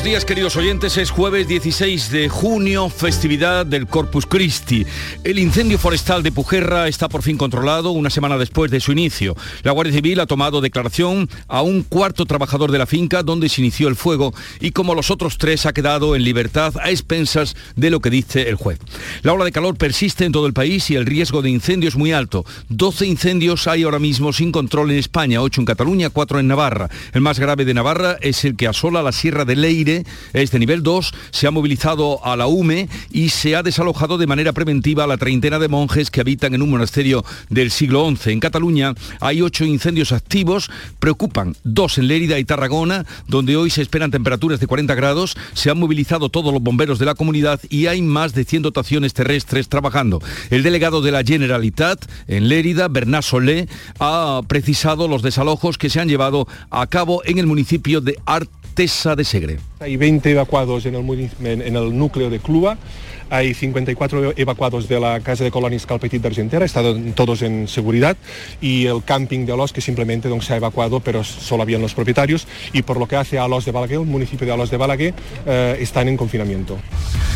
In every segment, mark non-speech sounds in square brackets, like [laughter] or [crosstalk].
Buenos días queridos oyentes, es jueves 16 de junio, festividad del Corpus Christi. El incendio forestal de Pujerra está por fin controlado una semana después de su inicio. La Guardia Civil ha tomado declaración a un cuarto trabajador de la finca donde se inició el fuego y como los otros tres ha quedado en libertad a expensas de lo que dice el juez. La ola de calor persiste en todo el país y el riesgo de incendio es muy alto. 12 incendios hay ahora mismo sin control en España, 8 en Cataluña, 4 en Navarra. El más grave de Navarra es el que asola la Sierra de Ley este nivel 2, se ha movilizado a la UME y se ha desalojado de manera preventiva a la treintena de monjes que habitan en un monasterio del siglo XI. En Cataluña hay ocho incendios activos, preocupan dos en Lérida y Tarragona, donde hoy se esperan temperaturas de 40 grados, se han movilizado todos los bomberos de la comunidad y hay más de 100 dotaciones terrestres trabajando. El delegado de la Generalitat en Lérida, Bernat Solé, ha precisado los desalojos que se han llevado a cabo en el municipio de Art De Segre. Hay 20 evacuados en el, en el núcleo de Cluba hay 54 evacuados de la casa de colonias Calpetit d'Argentera, están todos en seguridad, y el camping de Alos que simplemente no se ha evacuado, pero solo habían los propietarios, y por lo que hace a Alos de Balaguer, el municipio de Alos de Balaguer, eh, están en confinamiento.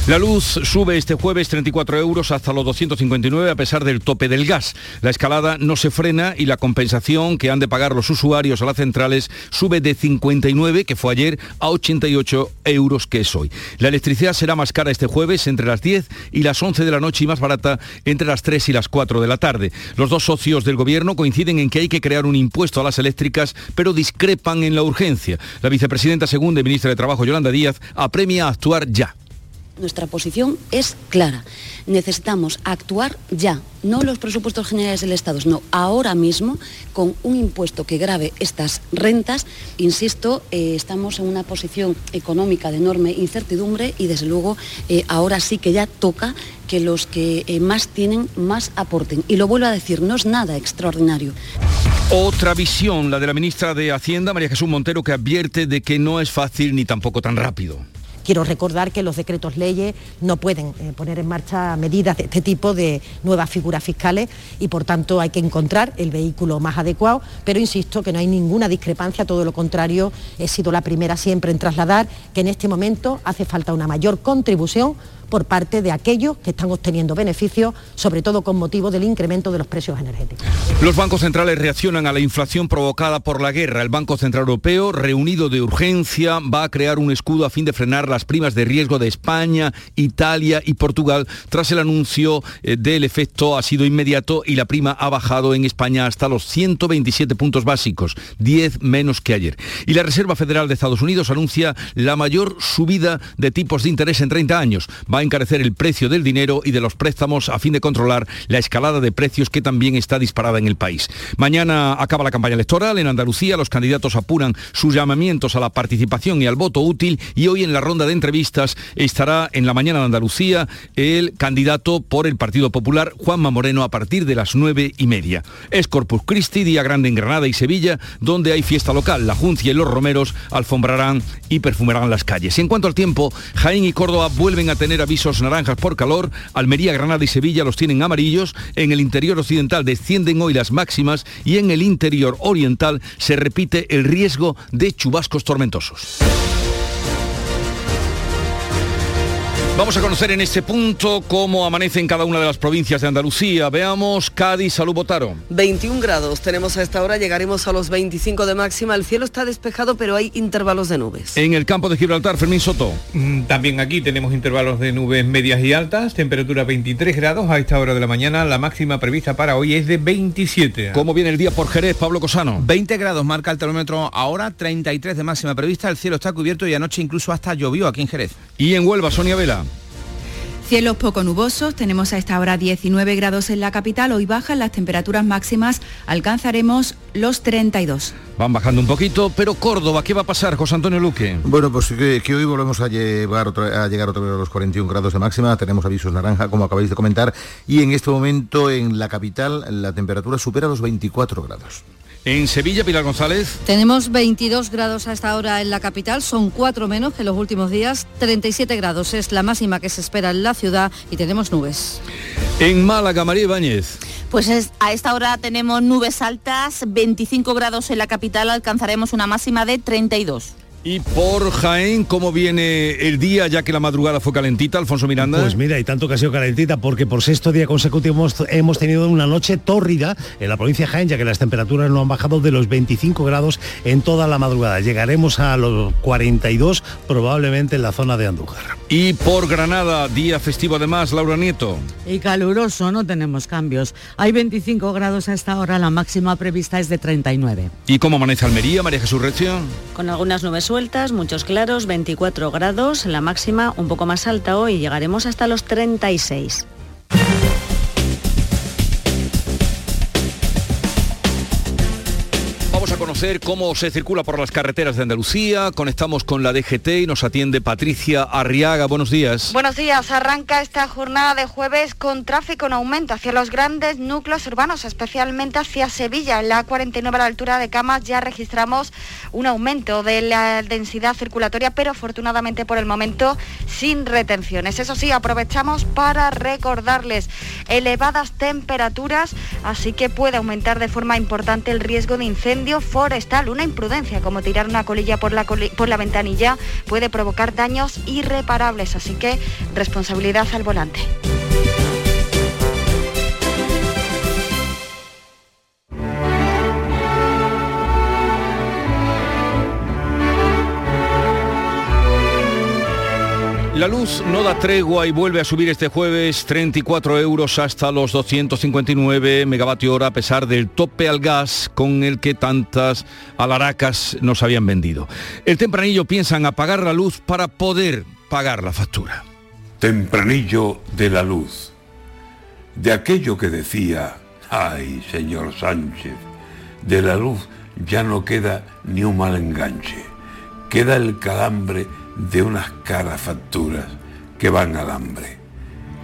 La luz sube este jueves 34 euros hasta los 259 a pesar del tope del gas. La escalada no se frena y la compensación que han de pagar los usuarios a las centrales sube de 59, que fue ayer, a 88 euros que es hoy. La electricidad será más cara este jueves entre las 10 y las 11 de la noche y más barata entre las 3 y las 4 de la tarde. Los dos socios del gobierno coinciden en que hay que crear un impuesto a las eléctricas, pero discrepan en la urgencia. La vicepresidenta segunda y ministra de Trabajo, Yolanda Díaz, apremia a actuar ya. Nuestra posición es clara. Necesitamos actuar ya, no los presupuestos generales del Estado, no ahora mismo con un impuesto que grave estas rentas. Insisto, eh, estamos en una posición económica de enorme incertidumbre y desde luego eh, ahora sí que ya toca que los que eh, más tienen más aporten. Y lo vuelvo a decir, no es nada extraordinario. Otra visión, la de la ministra de Hacienda, María Jesús Montero, que advierte de que no es fácil ni tampoco tan rápido. Quiero recordar que los decretos leyes no pueden eh, poner en marcha medidas de este tipo de nuevas figuras fiscales y por tanto hay que encontrar el vehículo más adecuado, pero insisto que no hay ninguna discrepancia, todo lo contrario, he sido la primera siempre en trasladar que en este momento hace falta una mayor contribución por parte de aquellos que están obteniendo beneficios, sobre todo con motivo del incremento de los precios energéticos. Los bancos centrales reaccionan a la inflación provocada por la guerra. El Banco Central Europeo, reunido de urgencia, va a crear un escudo a fin de frenar las primas de riesgo de España, Italia y Portugal. Tras el anuncio eh, del efecto ha sido inmediato y la prima ha bajado en España hasta los 127 puntos básicos, 10 menos que ayer. Y la Reserva Federal de Estados Unidos anuncia la mayor subida de tipos de interés en 30 años va a encarecer el precio del dinero y de los préstamos a fin de controlar la escalada de precios que también está disparada en el país. Mañana acaba la campaña electoral en Andalucía, los candidatos apuran sus llamamientos a la participación y al voto útil y hoy en la ronda de entrevistas estará en la mañana de Andalucía el candidato por el Partido Popular, Juanma Moreno, a partir de las nueve y media. Es Corpus Christi, día grande en Granada y Sevilla, donde hay fiesta local. La Juncia y los romeros alfombrarán y perfumarán las calles. En cuanto al tiempo, Jaén y Córdoba vuelven a tener avisos naranjas por calor, Almería, Granada y Sevilla los tienen amarillos, en el interior occidental descienden hoy las máximas y en el interior oriental se repite el riesgo de chubascos tormentosos. Vamos a conocer en este punto cómo amanece en cada una de las provincias de Andalucía. Veamos Cádiz, Salud Botaro. 21 grados tenemos a esta hora, llegaremos a los 25 de máxima. El cielo está despejado, pero hay intervalos de nubes. En el campo de Gibraltar, Fermín Soto. Mm, también aquí tenemos intervalos de nubes medias y altas, temperatura 23 grados a esta hora de la mañana. La máxima prevista para hoy es de 27. ¿Cómo viene el día por Jerez, Pablo Cosano? 20 grados marca el termómetro ahora, 33 de máxima prevista. El cielo está cubierto y anoche incluso hasta llovió aquí en Jerez. Y en Huelva, Sonia Vela. Cielos poco nubosos, tenemos a esta hora 19 grados en la capital, hoy bajan las temperaturas máximas, alcanzaremos los 32. Van bajando un poquito, pero Córdoba, ¿qué va a pasar, José Antonio Luque? Bueno, pues que, hoy volvemos a, llevar a llegar otra vez a los 41 grados de máxima, tenemos avisos naranja, como acabáis de comentar, y en este momento en la capital la temperatura supera los 24 grados. En Sevilla, Pilar González. Tenemos 22 grados a esta hora en la capital, son 4 menos que los últimos días, 37 grados es la máxima que se espera en la ciudad y tenemos nubes. En Málaga, María Ibáñez. Pues a esta hora tenemos nubes altas, 25 grados en la capital, alcanzaremos una máxima de 32. Y por Jaén, ¿cómo viene el día ya que la madrugada fue calentita, Alfonso Miranda? Pues mira, y tanto que ha sido calentita porque por sexto día consecutivo hemos, tenido una noche tórrida en la provincia de Jaén, ya que las temperaturas no han bajado de los 25 grados en toda la madrugada. Llegaremos a los 42 probablemente en la zona de Andújar. Y por Granada, día festivo además, Laura Nieto. Y caluroso, no tenemos cambios. Hay 25 grados a esta hora, la máxima prevista es de 39. ¿Y cómo amanece Almería, María Jesús Recio? Con algunas nubes sueltas, muchos claros, 24 grados, la máxima un poco más alta hoy, llegaremos hasta los 36. Conocer cómo se circula por las carreteras de Andalucía. Conectamos con la DGT y nos atiende Patricia Arriaga. Buenos días. Buenos días. Arranca esta jornada de jueves con tráfico en aumento hacia los grandes núcleos urbanos, especialmente hacia Sevilla. En la 49 a la altura de Camas ya registramos un aumento de la densidad circulatoria, pero afortunadamente por el momento sin retenciones. Eso sí, aprovechamos para recordarles elevadas temperaturas, así que puede aumentar de forma importante el riesgo de incendio. Una imprudencia como tirar una colilla por la, por la ventanilla puede provocar daños irreparables, así que responsabilidad al volante. La luz no da tregua y vuelve a subir este jueves 34 euros hasta los 259 megavatio hora a pesar del tope al gas con el que tantas alaracas nos habían vendido. El tempranillo piensa en apagar la luz para poder pagar la factura. Tempranillo de la luz. De aquello que decía, ay, señor Sánchez, de la luz ya no queda ni un mal enganche. Queda el calambre de unas caras facturas que van al hambre.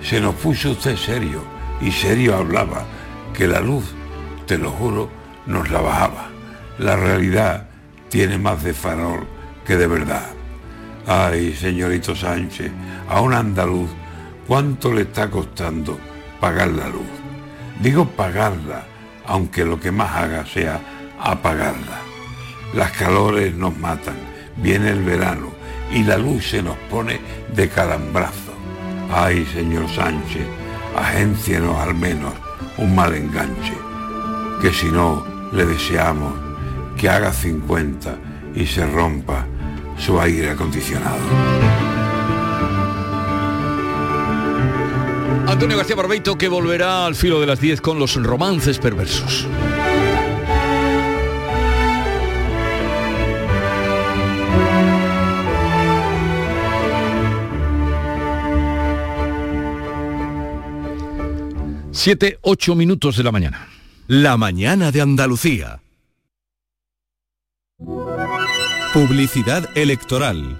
Se nos puso usted serio y serio hablaba que la luz, te lo juro, nos la bajaba. La realidad tiene más de farol que de verdad. Ay, señorito Sánchez, a un andaluz, ¿cuánto le está costando pagar la luz? Digo pagarla, aunque lo que más haga sea apagarla. Las calores nos matan, viene el verano, y la luz se nos pone de calambrazo. Ay, señor Sánchez, agéncienos al menos un mal enganche, que si no le deseamos que haga 50 y se rompa su aire acondicionado. Antonio García Barbeito que volverá al filo de las 10 con los romances perversos. Siete, ocho minutos de la mañana. La mañana de Andalucía. Publicidad electoral.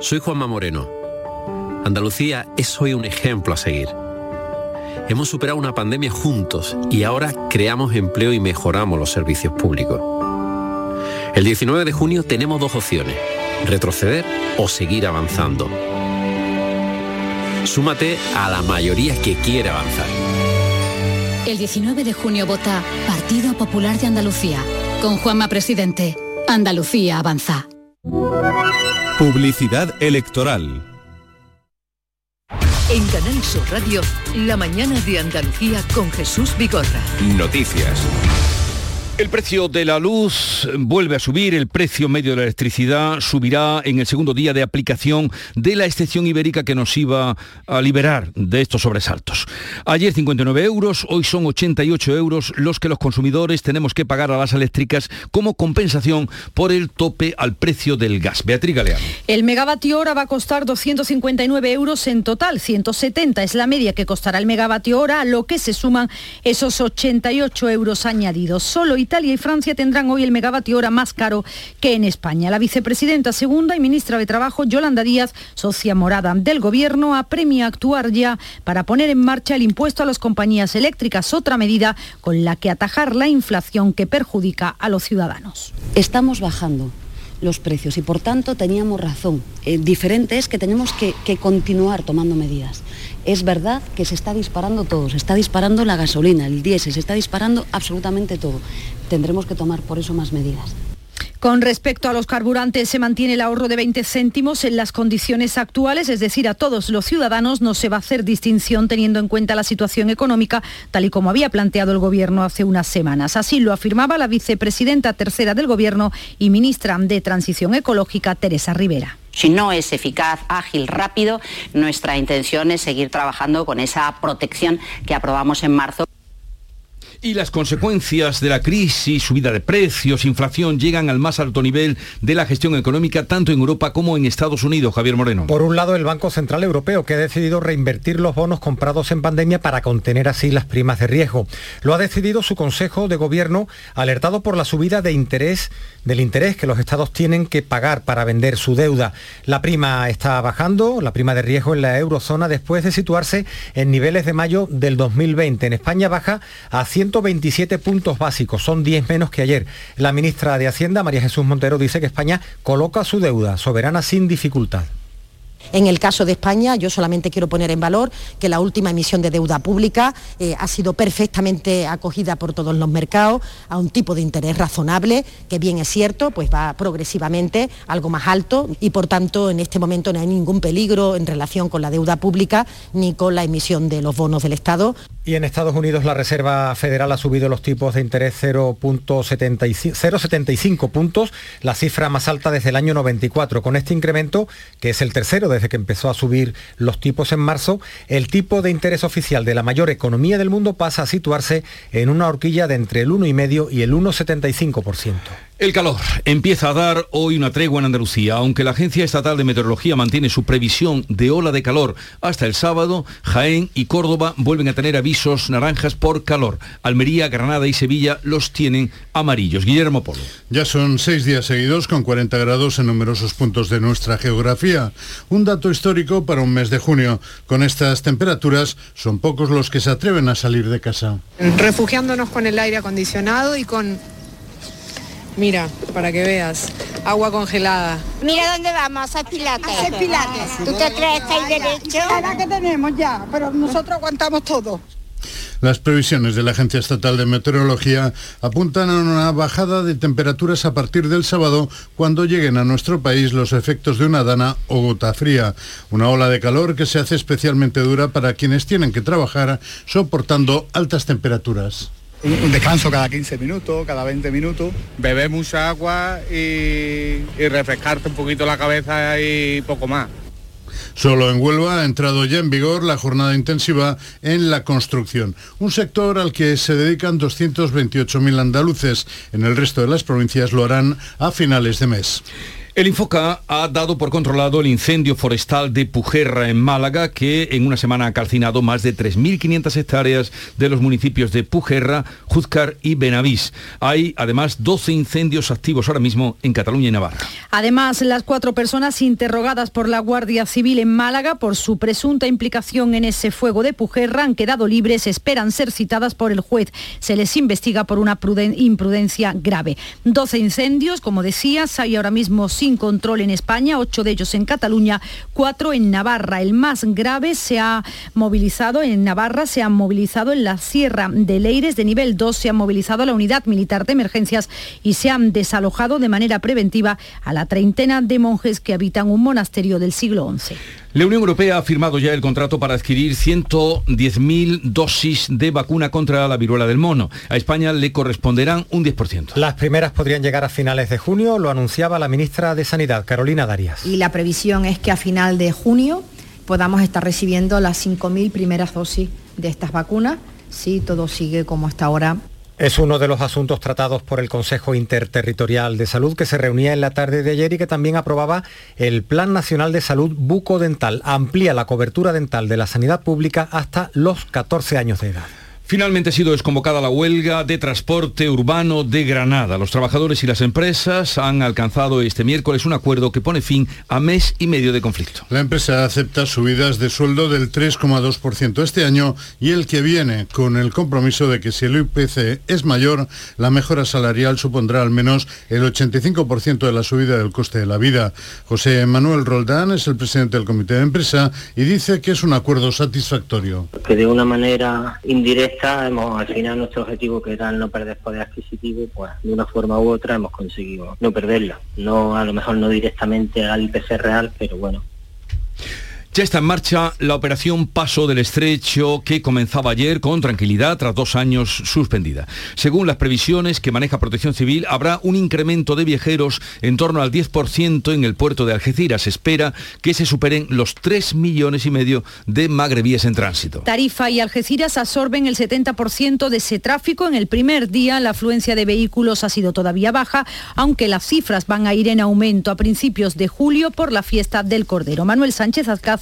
Soy Juanma Moreno. Andalucía es hoy un ejemplo a seguir. Hemos superado una pandemia juntos y ahora creamos empleo y mejoramos los servicios públicos. El 19 de junio tenemos dos opciones, retroceder o seguir avanzando. Súmate a la mayoría que quiere avanzar. El 19 de junio vota Partido Popular de Andalucía. Con Juanma Presidente, Andalucía avanza. Publicidad electoral. En Canal Sur Radio, la mañana de Andalucía con Jesús Vigorra. Noticias. El precio de la luz vuelve a subir, el precio medio de la electricidad subirá en el segundo día de aplicación de la excepción ibérica que nos iba a liberar de estos sobresaltos. Ayer 59 euros, hoy son 88 euros los que los consumidores tenemos que pagar a las eléctricas como compensación por el tope al precio del gas. Beatriz Galeano. El megavatio hora va a costar 259 euros en total, 170 es la media que costará el megavatio hora, a lo que se suman esos 88 euros añadidos. Solo Italia y Francia tendrán hoy el megavatio hora más caro que en España. La vicepresidenta segunda y ministra de Trabajo, Yolanda Díaz, socia morada del Gobierno, apremia a actuar ya para poner en marcha el impuesto a las compañías eléctricas, otra medida con la que atajar la inflación que perjudica a los ciudadanos. Estamos bajando los precios y por tanto teníamos razón. Eh, diferente es que tenemos que, que continuar tomando medidas. Es verdad que se está disparando todo, se está disparando la gasolina, el diésel, se está disparando absolutamente todo. Tendremos que tomar por eso más medidas. Con respecto a los carburantes, se mantiene el ahorro de 20 céntimos en las condiciones actuales, es decir, a todos los ciudadanos no se va a hacer distinción teniendo en cuenta la situación económica, tal y como había planteado el Gobierno hace unas semanas. Así lo afirmaba la vicepresidenta tercera del Gobierno y ministra de Transición Ecológica, Teresa Rivera. Si no es eficaz, ágil, rápido, nuestra intención es seguir trabajando con esa protección que aprobamos en marzo. Y las consecuencias de la crisis, subida de precios, inflación, llegan al más alto nivel de la gestión económica tanto en Europa como en Estados Unidos. Javier Moreno. Por un lado, el Banco Central Europeo, que ha decidido reinvertir los bonos comprados en pandemia para contener así las primas de riesgo. Lo ha decidido su Consejo de Gobierno, alertado por la subida de interés, del interés que los estados tienen que pagar para vender su deuda. La prima está bajando, la prima de riesgo en la eurozona, después de situarse en niveles de mayo del 2020. En España baja a 100 127 puntos básicos, son 10 menos que ayer. La ministra de Hacienda, María Jesús Montero, dice que España coloca su deuda soberana sin dificultad. En el caso de España, yo solamente quiero poner en valor que la última emisión de deuda pública eh, ha sido perfectamente acogida por todos los mercados a un tipo de interés razonable, que bien es cierto, pues va progresivamente algo más alto y por tanto en este momento no hay ningún peligro en relación con la deuda pública ni con la emisión de los bonos del Estado. Y en Estados Unidos la Reserva Federal ha subido los tipos de interés 0,75 puntos, la cifra más alta desde el año 94. Con este incremento, que es el tercero desde que empezó a subir los tipos en marzo, el tipo de interés oficial de la mayor economía del mundo pasa a situarse en una horquilla de entre el 1,5 y el 1,75%. El calor empieza a dar hoy una tregua en Andalucía. Aunque la Agencia Estatal de Meteorología mantiene su previsión de ola de calor hasta el sábado, Jaén y Córdoba vuelven a tener avisos naranjas por calor. Almería, Granada y Sevilla los tienen amarillos. Guillermo Polo. Ya son seis días seguidos con 40 grados en numerosos puntos de nuestra geografía. Un dato histórico para un mes de junio. Con estas temperaturas son pocos los que se atreven a salir de casa. Refugiándonos con el aire acondicionado y con Mira, para que veas, agua congelada. Mira dónde vamos, a pilates. A hacer pilates. ¿Tú te crees que hay derecho? La que tenemos ya, pero nosotros aguantamos todo. Las previsiones de la Agencia Estatal de Meteorología apuntan a una bajada de temperaturas a partir del sábado cuando lleguen a nuestro país los efectos de una dana o gota fría. Una ola de calor que se hace especialmente dura para quienes tienen que trabajar soportando altas temperaturas un descanso cada 15 minutos, cada 20 minutos. Beber mucha agua y, y, refrescarte un poquito la cabeza y poco más. Solo en Huelva ha entrado ya en vigor la jornada intensiva en la construcción, un sector al que se dedican 228.000 andaluces. En el resto de las provincias lo harán a finales de mes. El Infoca ha dado por controlado el incendio forestal de Pujerra en Málaga, que en una semana ha calcinado más de 3.500 hectáreas de los municipios de Pujerra, Juzcar y Benavís. Hay además 12 incendios activos ahora mismo en Cataluña y Navarra. Además, las cuatro personas interrogadas por la Guardia Civil en Málaga por su presunta implicación en ese fuego de Pujerra han quedado libres, esperan ser citadas por el juez. Se les investiga por una imprudencia grave. 12 incendios, como decías, hay ahora mismo sin control en España, ocho de ellos en Cataluña, cuatro en Navarra. El más grave se ha movilizado en Navarra, se ha movilizado en la Sierra de Leires de nivel 2, se ha movilizado la unidad militar de emergencias y se han desalojado de manera preventiva a la treintena de monjes que habitan un monasterio del siglo XI. La Unión Europea ha firmado ya el contrato para adquirir 110.000 dosis de vacuna contra la viruela del mono. A España le corresponderán un 10%. Las primeras podrían llegar a finales de junio, lo anunciaba la ministra de Sanidad, Carolina Darias. Y la previsión es que a final de junio podamos estar recibiendo las 5.000 primeras dosis de estas vacunas, si todo sigue como hasta ahora es uno de los asuntos tratados por el Consejo Interterritorial de Salud que se reunía en la tarde de ayer y que también aprobaba el Plan Nacional de Salud Bucodental. Amplía la cobertura dental de la sanidad pública hasta los 14 años de edad. Finalmente ha sido desconvocada la huelga de transporte urbano de Granada. Los trabajadores y las empresas han alcanzado este miércoles un acuerdo que pone fin a mes y medio de conflicto. La empresa acepta subidas de sueldo del 3,2% este año y el que viene con el compromiso de que si el IPC es mayor, la mejora salarial supondrá al menos el 85% de la subida del coste de la vida. José Manuel Roldán es el presidente del comité de empresa y dice que es un acuerdo satisfactorio. Que de una manera indirecta hemos al final nuestro objetivo que era no perder poder adquisitivo, pues de una forma u otra hemos conseguido no perderlo. No, a lo mejor no directamente al IPC real, pero bueno, ya está en marcha la operación Paso del Estrecho que comenzaba ayer con tranquilidad tras dos años suspendida. Según las previsiones que maneja Protección Civil, habrá un incremento de viajeros en torno al 10% en el puerto de Algeciras. Se espera que se superen los 3 millones y medio de magrebíes en tránsito. Tarifa y Algeciras absorben el 70% de ese tráfico. En el primer día la afluencia de vehículos ha sido todavía baja, aunque las cifras van a ir en aumento a principios de julio por la fiesta del Cordero. Manuel Sánchez Azcaz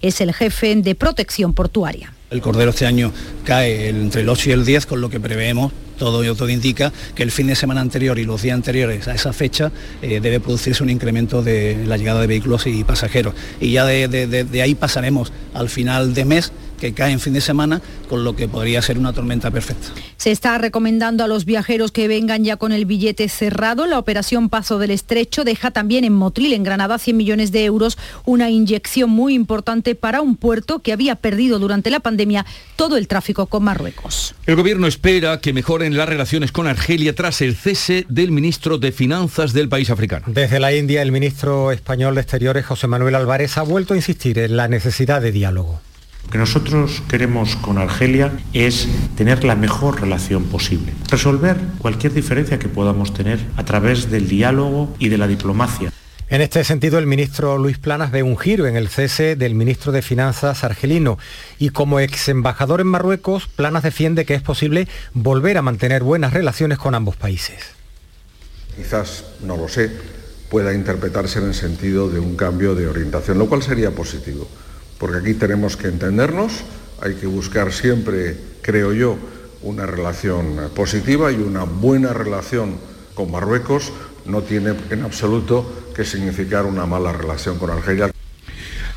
es el jefe de protección portuaria. El cordero este año cae entre el 8 y el 10, con lo que preveemos todo y todo indica que el fin de semana anterior y los días anteriores a esa fecha eh, debe producirse un incremento de la llegada de vehículos y pasajeros. Y ya de ahí pasaremos al final de mes que cae en fin de semana, con lo que podría ser una tormenta perfecta. Se está recomendando a los viajeros que vengan ya con el billete cerrado. La operación Paso del Estrecho deja también en Motril, en Granada, 100 millones de euros, una inyección muy importante para un puerto que había perdido durante la pandemia todo el tráfico con Marruecos. El gobierno espera que mejoren las relaciones con Argelia tras el cese del ministro de Finanzas del país africano. Desde la India, el ministro español de Exteriores, José Manuel Álvarez, ha vuelto a insistir en la necesidad de diálogo. Lo que nosotros queremos con Argelia es tener la mejor relación posible, resolver cualquier diferencia que podamos tener a través del diálogo y de la diplomacia. En este sentido, el ministro Luis Planas ve un giro en el cese del ministro de Finanzas argelino y como ex embajador en Marruecos, Planas defiende que es posible volver a mantener buenas relaciones con ambos países. Quizás, no lo sé, pueda interpretarse en el sentido de un cambio de orientación, lo cual sería positivo porque aquí tenemos que entendernos, hay que buscar siempre, creo yo, una relación positiva y una buena relación con Marruecos no tiene en absoluto que significar una mala relación con Argelia.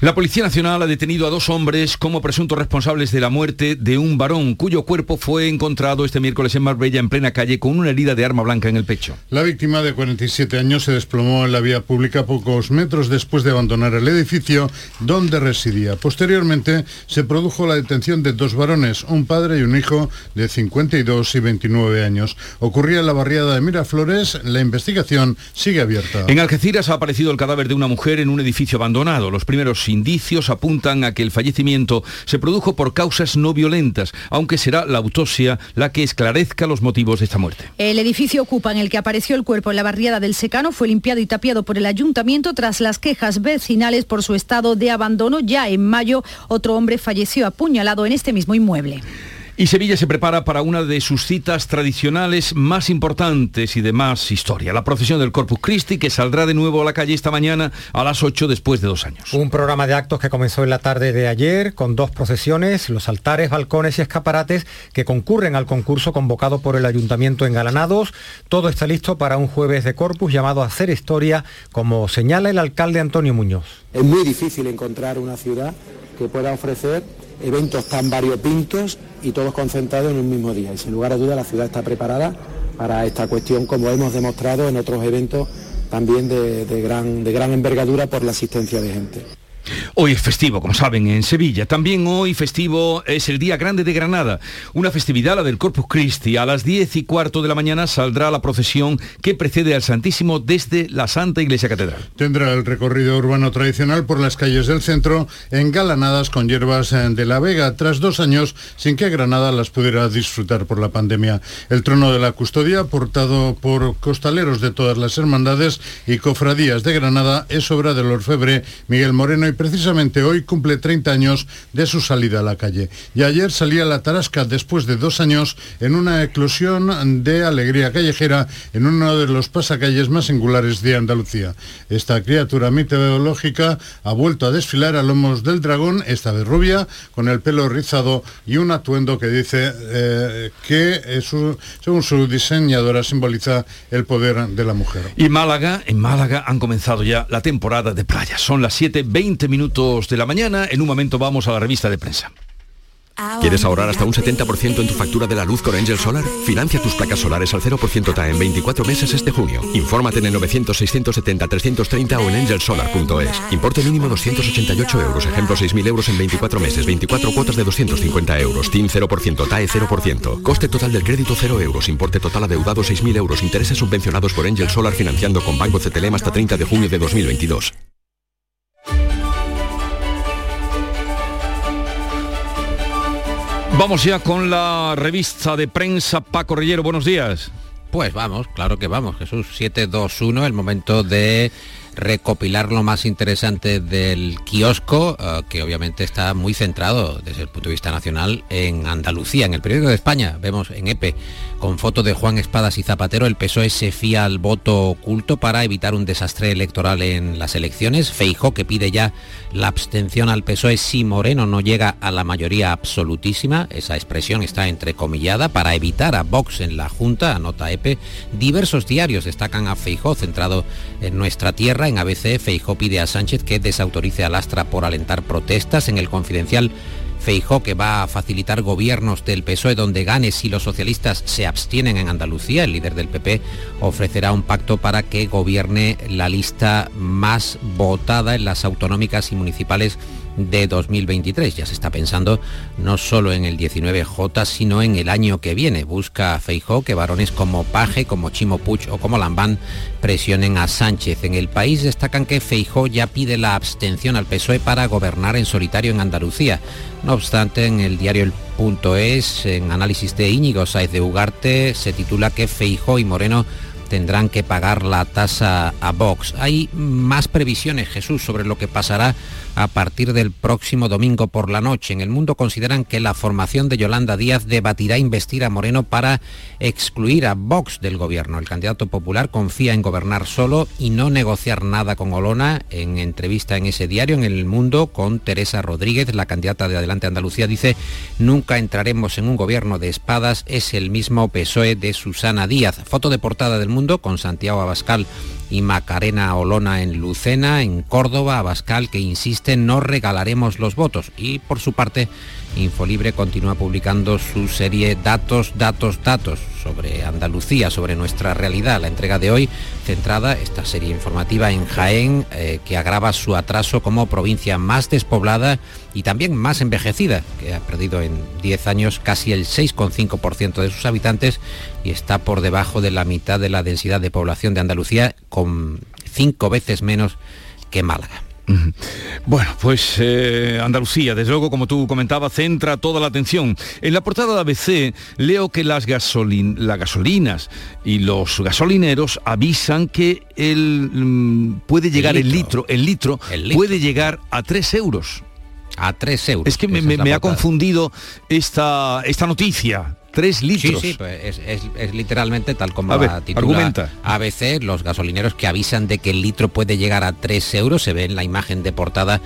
La Policía Nacional ha detenido a dos hombres como presuntos responsables de la muerte de un varón cuyo cuerpo fue encontrado este miércoles en Marbella en plena calle con una herida de arma blanca en el pecho. La víctima de 47 años se desplomó en la vía pública pocos metros después de abandonar el edificio donde residía. Posteriormente se produjo la detención de dos varones, un padre y un hijo de 52 y 29 años. Ocurría en la barriada de Miraflores, la investigación sigue abierta. En Algeciras ha aparecido el cadáver de una mujer en un edificio abandonado. Los primeros indicios apuntan a que el fallecimiento se produjo por causas no violentas, aunque será la autopsia la que esclarezca los motivos de esta muerte. El edificio ocupa en el que apareció el cuerpo en la barriada del Secano fue limpiado y tapiado por el ayuntamiento tras las quejas vecinales por su estado de abandono. Ya en mayo otro hombre falleció apuñalado en este mismo inmueble. Y Sevilla se prepara para una de sus citas tradicionales más importantes y de más historia, la procesión del Corpus Christi, que saldrá de nuevo a la calle esta mañana a las 8 después de dos años. Un programa de actos que comenzó en la tarde de ayer con dos procesiones, los altares, balcones y escaparates que concurren al concurso convocado por el Ayuntamiento en Galanados. Todo está listo para un jueves de Corpus llamado a hacer historia, como señala el alcalde Antonio Muñoz. Es muy difícil encontrar una ciudad que pueda ofrecer eventos tan variopintos y todos concentrados en un mismo día. Y sin lugar a duda la ciudad está preparada para esta cuestión, como hemos demostrado en otros eventos también de, de gran envergadura por la asistencia de gente. Hoy es festivo, como saben, en Sevilla. También hoy festivo es el Día Grande de Granada, una festividad, la del Corpus Christi. A las 10 y cuarto de la mañana saldrá la procesión que precede al Santísimo desde la Santa Iglesia Catedral. Tendrá el recorrido urbano tradicional por las calles del centro, engalanadas con hierbas eh, de la Vega, tras dos años sin que Granada las pudiera disfrutar por la pandemia. El trono de la custodia, portado por costaleros de todas las hermandades y cofradías de Granada, es obra del orfebre Miguel Moreno y precisamente hoy cumple 30 años de su salida a la calle. Y ayer salía la Tarasca después de dos años en una eclosión de alegría callejera en uno de los pasacalles más singulares de Andalucía. Esta criatura meteorológica ha vuelto a desfilar a lomos del dragón, esta vez rubia, con el pelo rizado y un atuendo que dice eh, que, según su diseñadora, simboliza el poder de la mujer. Y Málaga, en Málaga han comenzado ya la temporada de playa. Son las 7.20 minutos de la mañana. En un momento vamos a la revista de prensa. ¿Quieres ahorrar hasta un 70% en tu factura de la luz con Angel Solar? Financia tus placas solares al 0% TAE en 24 meses este junio. Infórmate en el 900-670-330 o en angelsolar.es. Importe mínimo 288 euros. Ejemplo 6.000 euros en 24 meses. 24 cuotas de 250 euros. TIN 0%, TAE 0%. Coste total del crédito 0 euros. Importe total adeudado 6.000 euros. Intereses subvencionados por Angel Solar financiando con Banco CTLM hasta 30 de junio de 2022. Vamos ya con la revista de prensa Paco Rellero. Buenos días. Pues vamos, claro que vamos, Jesús. 721, el momento de recopilar lo más interesante del kiosco, eh, que obviamente está muy centrado desde el punto de vista nacional en Andalucía. En el periódico de España vemos en EPE, con foto de Juan Espadas y Zapatero, el PSOE se fía al voto oculto para evitar un desastre electoral en las elecciones. Feijó, que pide ya la abstención al PSOE si Moreno no llega a la mayoría absolutísima. Esa expresión está entrecomillada para evitar a Vox en la Junta, anota EPE. Diversos diarios destacan a Feijó centrado en nuestra tierra. En ABC, Feijó pide a Sánchez que desautorice a Lastra por alentar protestas. En el Confidencial, Feijó que va a facilitar gobiernos del PSOE donde gane si los socialistas se abstienen en Andalucía. El líder del PP ofrecerá un pacto para que gobierne la lista más votada en las autonómicas y municipales de 2023. Ya se está pensando no solo en el 19J, sino en el año que viene. Busca Feijó que varones como Paje, como Chimo Puig o como Lambán presionen a Sánchez. En el país destacan que Feijó ya pide la abstención al PSOE para gobernar en solitario en Andalucía. No obstante, en el diario El Punto Es, en análisis de Íñigo Saiz de Ugarte, se titula que Feijó y Moreno tendrán que pagar la tasa a Vox. Hay más previsiones, Jesús, sobre lo que pasará a partir del próximo domingo por la noche. En el mundo consideran que la formación de Yolanda Díaz debatirá investir a Moreno para excluir a Vox del gobierno. El candidato popular confía en gobernar solo y no negociar nada con Olona. En entrevista en ese diario, en El Mundo, con Teresa Rodríguez, la candidata de Adelante Andalucía, dice, nunca entraremos en un gobierno de espadas, es el mismo PSOE de Susana Díaz. Foto de portada del Mundo con Santiago Abascal y Macarena Olona en Lucena, en Córdoba, Abascal, que insiste no regalaremos los votos. Y por su parte, Infolibre continúa publicando su serie Datos, Datos, Datos sobre Andalucía, sobre nuestra realidad. La entrega de hoy centrada, esta serie informativa en Jaén, eh, que agrava su atraso como provincia más despoblada y también más envejecida, que ha perdido en 10 años casi el 6,5% de sus habitantes y está por debajo de la mitad de la densidad de población de Andalucía, con cinco veces menos que Málaga. Bueno, pues eh, Andalucía, desde luego, como tú comentabas, centra toda la atención. En la portada de ABC leo que las, gasolin las gasolinas y los gasolineros avisan que el, mm, puede llegar el litro, el litro, puede llegar a 3 euros. A 3 euros. Es que me, me- ha confundido esta, esta noticia. 3 litros. Sí, sí, pues es, es- es literalmente tal como A la ver, titula argumenta. ABC, los gasolineros que avisan de que el litro puede llegar a 3 euros, se ve en la imagen de portada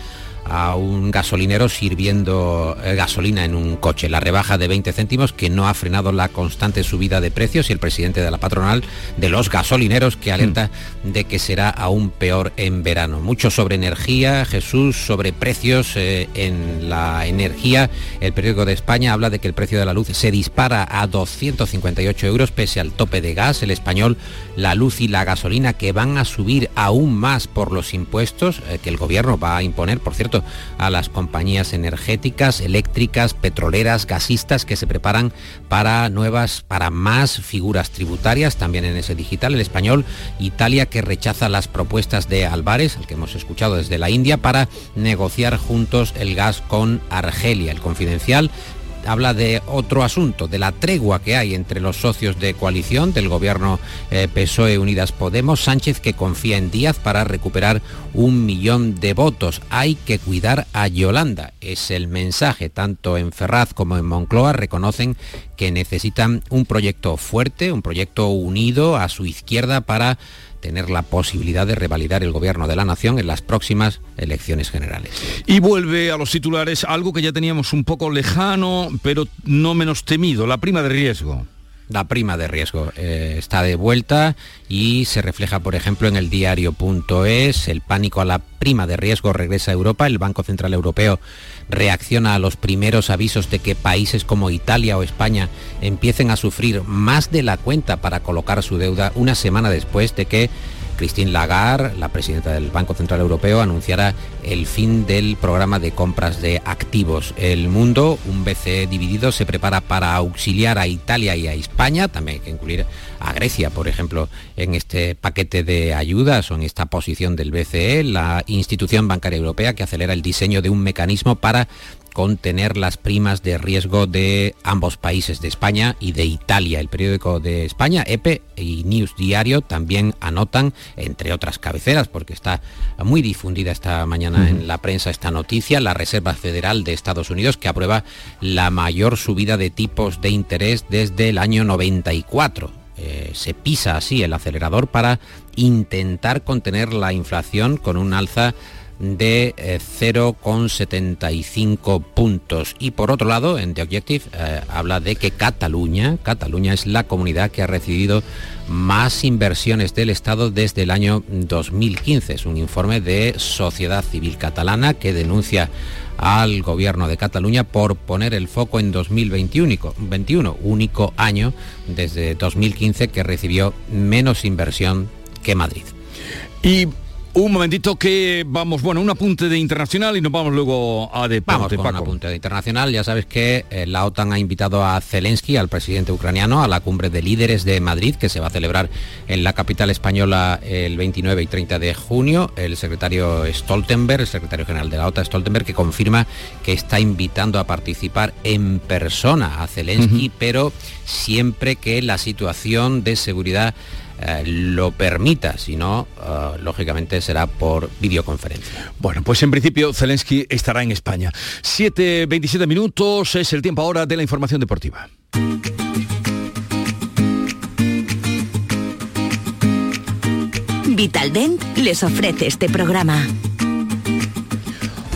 a un gasolinero sirviendo eh, gasolina en un coche. La rebaja de 20 céntimos que no ha frenado la constante subida de precios y el presidente de la patronal de los gasolineros que alerta de que será aún peor en verano. Mucho sobre energía, Jesús, sobre precios eh, en la energía. El periódico de España habla de que el precio de la luz se dispara a 258 euros pese al tope de gas. El español, la luz y la gasolina que van a subir aún más por los impuestos eh, que el gobierno va a imponer, por cierto, a las compañías energéticas, eléctricas, petroleras, gasistas que se preparan para nuevas, para más figuras tributarias, también en ese digital, el español, Italia que rechaza las propuestas de Álvarez, el que hemos escuchado desde la India, para negociar juntos el gas con Argelia. El confidencial habla de otro asunto, de la tregua que hay entre los socios de coalición del gobierno eh, PSOE Unidas Podemos. Sánchez que confía en Díaz para recuperar un millón de votos. Hay que cuidar a Yolanda. Es el mensaje. Tanto en Ferraz como en Moncloa reconocen que necesitan un proyecto fuerte, un proyecto unido a su izquierda para tener la posibilidad de revalidar el gobierno de la nación en las próximas elecciones generales. Y vuelve a los titulares algo que ya teníamos un poco lejano, pero no menos temido, la prima de riesgo. La prima de riesgo eh, está de vuelta y se refleja, por ejemplo, en el diario.es. El pánico a la prima de riesgo regresa a Europa. El Banco Central Europeo reacciona a los primeros avisos de que países como Italia o España empiecen a sufrir más de la cuenta para colocar su deuda una semana después de que Christine Lagarde, la presidenta del Banco Central Europeo, anunciará el fin del programa de compras de activos. El mundo, un BCE dividido, se prepara para auxiliar a Italia y a España, también hay que incluir a Grecia, por ejemplo, en este paquete de ayudas o en esta posición del BCE, la institución bancaria europea que acelera el diseño de un mecanismo para contener las primas de riesgo de ambos países, de España y de Italia. El periódico de España, EPE y News Diario, también anotan, entre otras cabeceras, porque está muy difundida esta mañana en la prensa esta noticia, la Reserva Federal de Estados Unidos, que aprueba la mayor subida de tipos de interés desde el año 94. Eh, se pisa así el acelerador para intentar contener la inflación con un alza de 0,75 eh, puntos. Y por otro lado, en The Objective eh, habla de que Cataluña, Cataluña es la comunidad que ha recibido más inversiones del Estado desde el año 2015. Es un informe de Sociedad Civil Catalana que denuncia al gobierno de Cataluña por poner el foco en 2021, 21, único año desde 2015 que recibió menos inversión que Madrid. Y un momentito que vamos, bueno, un apunte de internacional y nos vamos luego a deporte. Vamos con un apunte de internacional. Ya sabes que eh, la OTAN ha invitado a Zelensky, al presidente ucraniano, a la cumbre de líderes de Madrid, que se va a celebrar en la capital española el 29 y 30 de junio. El secretario Stoltenberg, el secretario general de la OTAN, Stoltenberg, que confirma que está invitando a participar en persona a Zelensky, pero siempre que la situación de seguridad eh, lo permita, si no, eh, lógicamente será por videoconferencia. Bueno, pues en principio Zelensky estará en España. 7.27 minutos es el tiempo ahora de la información deportiva. Vitaldent les ofrece este programa.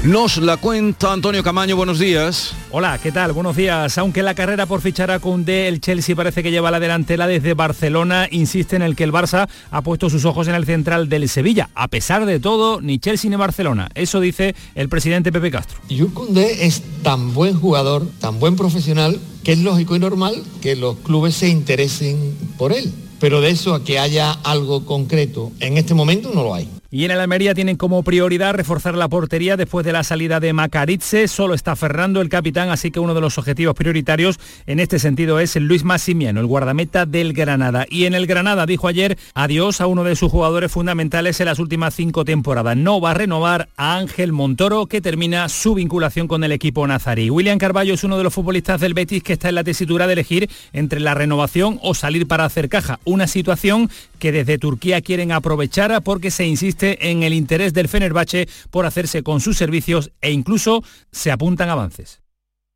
Nos la cuenta Antonio Camaño, buenos días. Hola, ¿qué tal? Buenos días. Aunque la carrera por fichar a Koundé, el Chelsea parece que lleva la delantera desde Barcelona, insiste en el que el Barça ha puesto sus ojos en el central del Sevilla. A pesar de todo, ni Chelsea ni Barcelona. Eso dice el presidente Pepe Castro. Jules Koundé es tan buen jugador, tan buen profesional, que es lógico y normal que los clubes se interesen por él. Pero de eso a que haya algo concreto en este momento no lo hay. Y en el Almería tienen como prioridad reforzar la portería después de la salida de Macaritze. Solo está Fernando el capitán, así que uno de los objetivos prioritarios en este sentido es el Luis Massimiano, el guardameta del Granada. Y en el Granada dijo ayer adiós a uno de sus jugadores fundamentales en las últimas cinco temporadas. No va a renovar a Ángel Montoro, que termina su vinculación con el equipo nazarí. William Carballo es uno de los futbolistas del Betis que está en la tesitura de elegir entre la renovación o salir para hacer caja. Una situación que desde Turquía quieren aprovechar porque se insiste en el interés del Fenerbahce por hacerse con sus servicios e incluso se apuntan avances.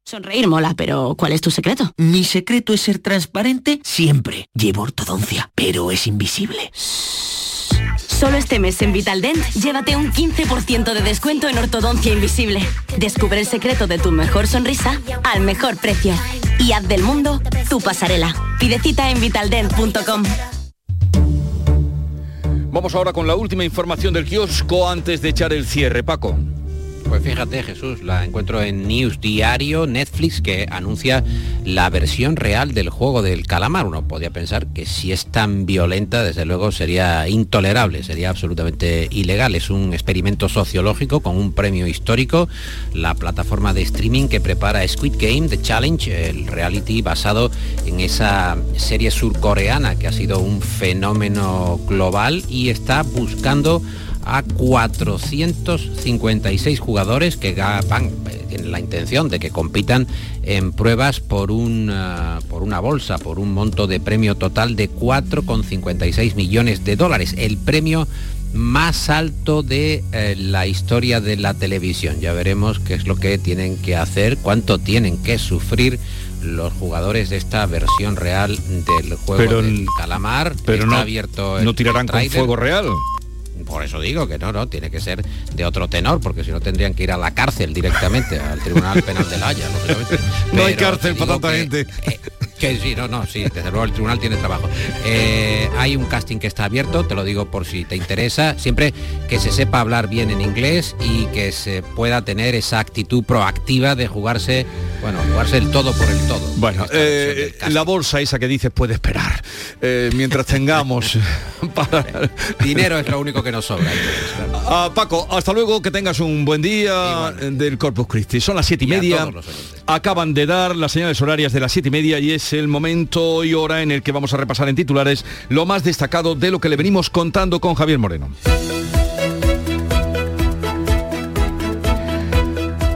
Sonreír mola, pero ¿cuál es tu secreto? Mi secreto es ser transparente siempre. Llevo ortodoncia, pero es invisible. Solo este mes en Vitaldent, llévate un 15% de descuento en ortodoncia invisible. Descubre el secreto de tu mejor sonrisa al mejor precio. Y haz del mundo tu pasarela. Pide cita en vitaldent.com. Vamos ahora con la última información del kiosco antes de echar el cierre, Paco. Pues fíjate, Jesús, la encuentro en News Diario, Netflix, que anuncia la versión real del juego del calamar. Uno podría pensar que si es tan violenta, desde luego sería intolerable, sería absolutamente ilegal. Es un experimento sociológico con un premio histórico. La plataforma de streaming que prepara Squid Game, The Challenge, el reality basado en esa serie surcoreana que ha sido un fenómeno global y está buscando a 456 jugadores que van, eh, tienen la intención de que compitan en pruebas por una, por una bolsa, por un monto de premio total de 4,56 millones de dólares. El premio más alto de eh, la historia de la televisión. Ya veremos qué es lo que tienen que hacer, cuánto tienen que sufrir los jugadores de esta versión real del juego del calamar. Pero Está no, abierto el no tirarán con fuego real. Por eso digo que no, no, tiene que ser de otro tenor, porque si no tendrían que ir a la cárcel directamente, al Tribunal Penal de La Haya, lógicamente. [laughs] No hay cárcel para tanta gente. Que sí, no, no, sí, desde luego el tribunal tiene trabajo. Eh, hay un casting que está abierto, te lo digo por si te interesa, siempre que se sepa hablar bien en inglés y que se pueda tener esa actitud proactiva de jugarse, bueno, jugarse el todo por el todo. Bueno, eh, la bolsa esa que dices puede esperar. Eh, mientras tengamos [laughs] [laughs] para... Dinero es lo único que nos sobra. Ah, Paco, hasta luego, que tengas un buen día del Corpus Christi. Son las siete y media. Acaban de dar las señales horarias de las siete y media y es el momento y hora en el que vamos a repasar en titulares lo más destacado de lo que le venimos contando con Javier Moreno.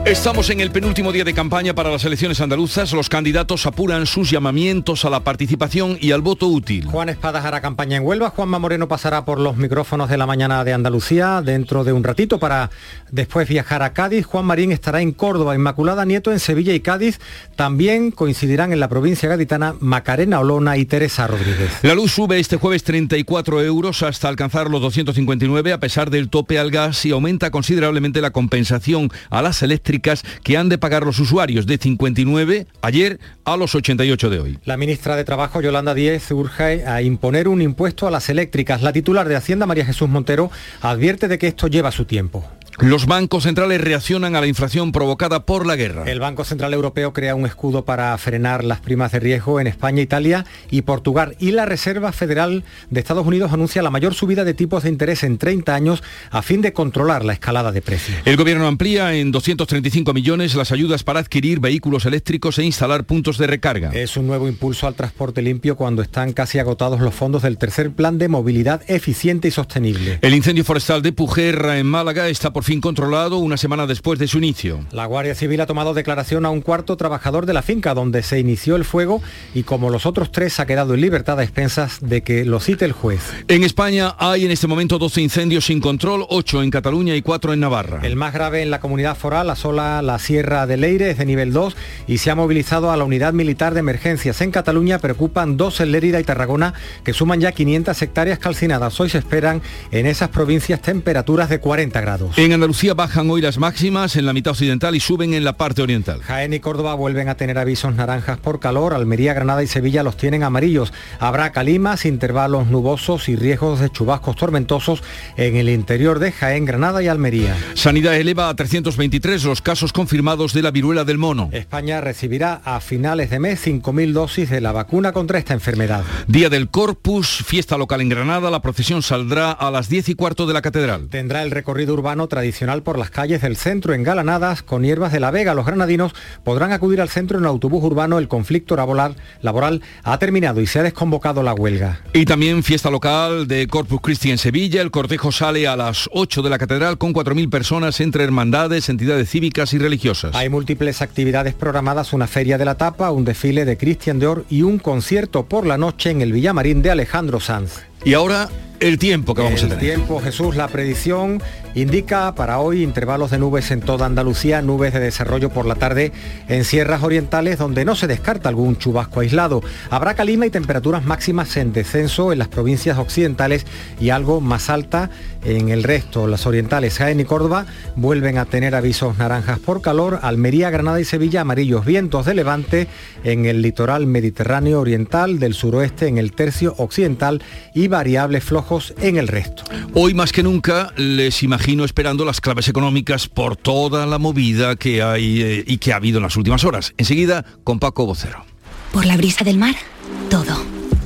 Estamos en el penúltimo día de campaña para las elecciones andaluzas. Los candidatos apuran sus llamamientos a la participación y al voto útil. Juan Espadas hará campaña en Huelva, Juanma Moreno pasará por los micrófonos de la mañana de Andalucía dentro de un ratito para después viajar a Cádiz. Juan Marín estará en Córdoba, Inmaculada Nieto en Sevilla y Cádiz. También coincidirán en la provincia gaditana Macarena Olona y Teresa Rodríguez. La luz sube este jueves 34 euros hasta alcanzar los 259 a pesar del tope al gas y aumenta considerablemente la compensación a las eléctricas que han de pagar los usuarios de 59 ayer a los 88 de hoy. La ministra de Trabajo, Yolanda Díez, urge a imponer un impuesto a las eléctricas. La titular de Hacienda, María Jesús Montero, advierte de que esto lleva su tiempo. Los bancos centrales reaccionan a la inflación provocada por la guerra. El Banco Central Europeo crea un escudo para frenar las primas de riesgo en España, Italia y Portugal. Y la Reserva Federal de Estados Unidos anuncia la mayor subida de tipos de interés en 30 años a fin de controlar la escalada de precios. El gobierno amplía en 235 millones las ayudas para adquirir vehículos eléctricos e instalar puntos de recarga. Es un nuevo impulso al transporte limpio cuando están casi agotados los fondos del tercer plan de movilidad eficiente y sostenible. El incendio forestal de Pujerra en Málaga está por fin controlado una semana después de su inicio. La Guardia Civil ha tomado declaración a un cuarto trabajador de la finca donde se inició el fuego y como los otros tres ha quedado en libertad a expensas de que lo cite el juez. En España hay en este momento 12 incendios sin control, 8 en Cataluña y 4 en Navarra. El más grave en la comunidad foral asola la Sierra de Leire, es de nivel 2 y se ha movilizado a la unidad militar de emergencias. En Cataluña preocupan dos en Lérida y Tarragona que suman ya 500 hectáreas calcinadas. Hoy se esperan en esas provincias temperaturas de 40 grados. En Andalucía bajan hoy las máximas en la mitad occidental y suben en la parte oriental. Jaén y Córdoba vuelven a tener avisos naranjas por calor, Almería, Granada y Sevilla los tienen amarillos. Habrá calimas, intervalos nubosos y riesgos de chubascos tormentosos en el interior de Jaén, Granada y Almería. Sanidad eleva a 323 los casos confirmados de la viruela del mono. España recibirá a finales de mes 5.000 dosis de la vacuna contra esta enfermedad. Día del Corpus, fiesta local en Granada, la procesión saldrá a las 10 y cuarto de la catedral. Tendrá el recorrido urbano tradicional por las calles del centro engalanadas con hierbas de la Vega. Los granadinos podrán acudir al centro en autobús urbano. El conflicto laboral, laboral ha terminado y se ha desconvocado la huelga. Y también fiesta local de Corpus Christi en Sevilla. El cortejo sale a las 8 de la catedral con 4.000 personas entre hermandades, entidades cívicas y religiosas. Hay múltiples actividades programadas, una feria de la tapa, un desfile de Cristian Dior y un concierto por la noche en el Villamarín de Alejandro Sanz. Y ahora el tiempo que vamos el a tener. tiempo, Jesús, la predicción indica para hoy intervalos de nubes en toda Andalucía, nubes de desarrollo por la tarde en sierras orientales donde no se descarta algún chubasco aislado. Habrá calima y temperaturas máximas en descenso en las provincias occidentales y algo más alta en el resto. Las orientales, Jaén y Córdoba, vuelven a tener avisos naranjas por calor. Almería, Granada y Sevilla, amarillos vientos de levante en el litoral mediterráneo oriental, del suroeste en el tercio occidental y y variables flojos en el resto. Hoy más que nunca les imagino esperando las claves económicas por toda la movida que hay eh, y que ha habido en las últimas horas. Enseguida con Paco Vocero. Por la brisa del mar, todo.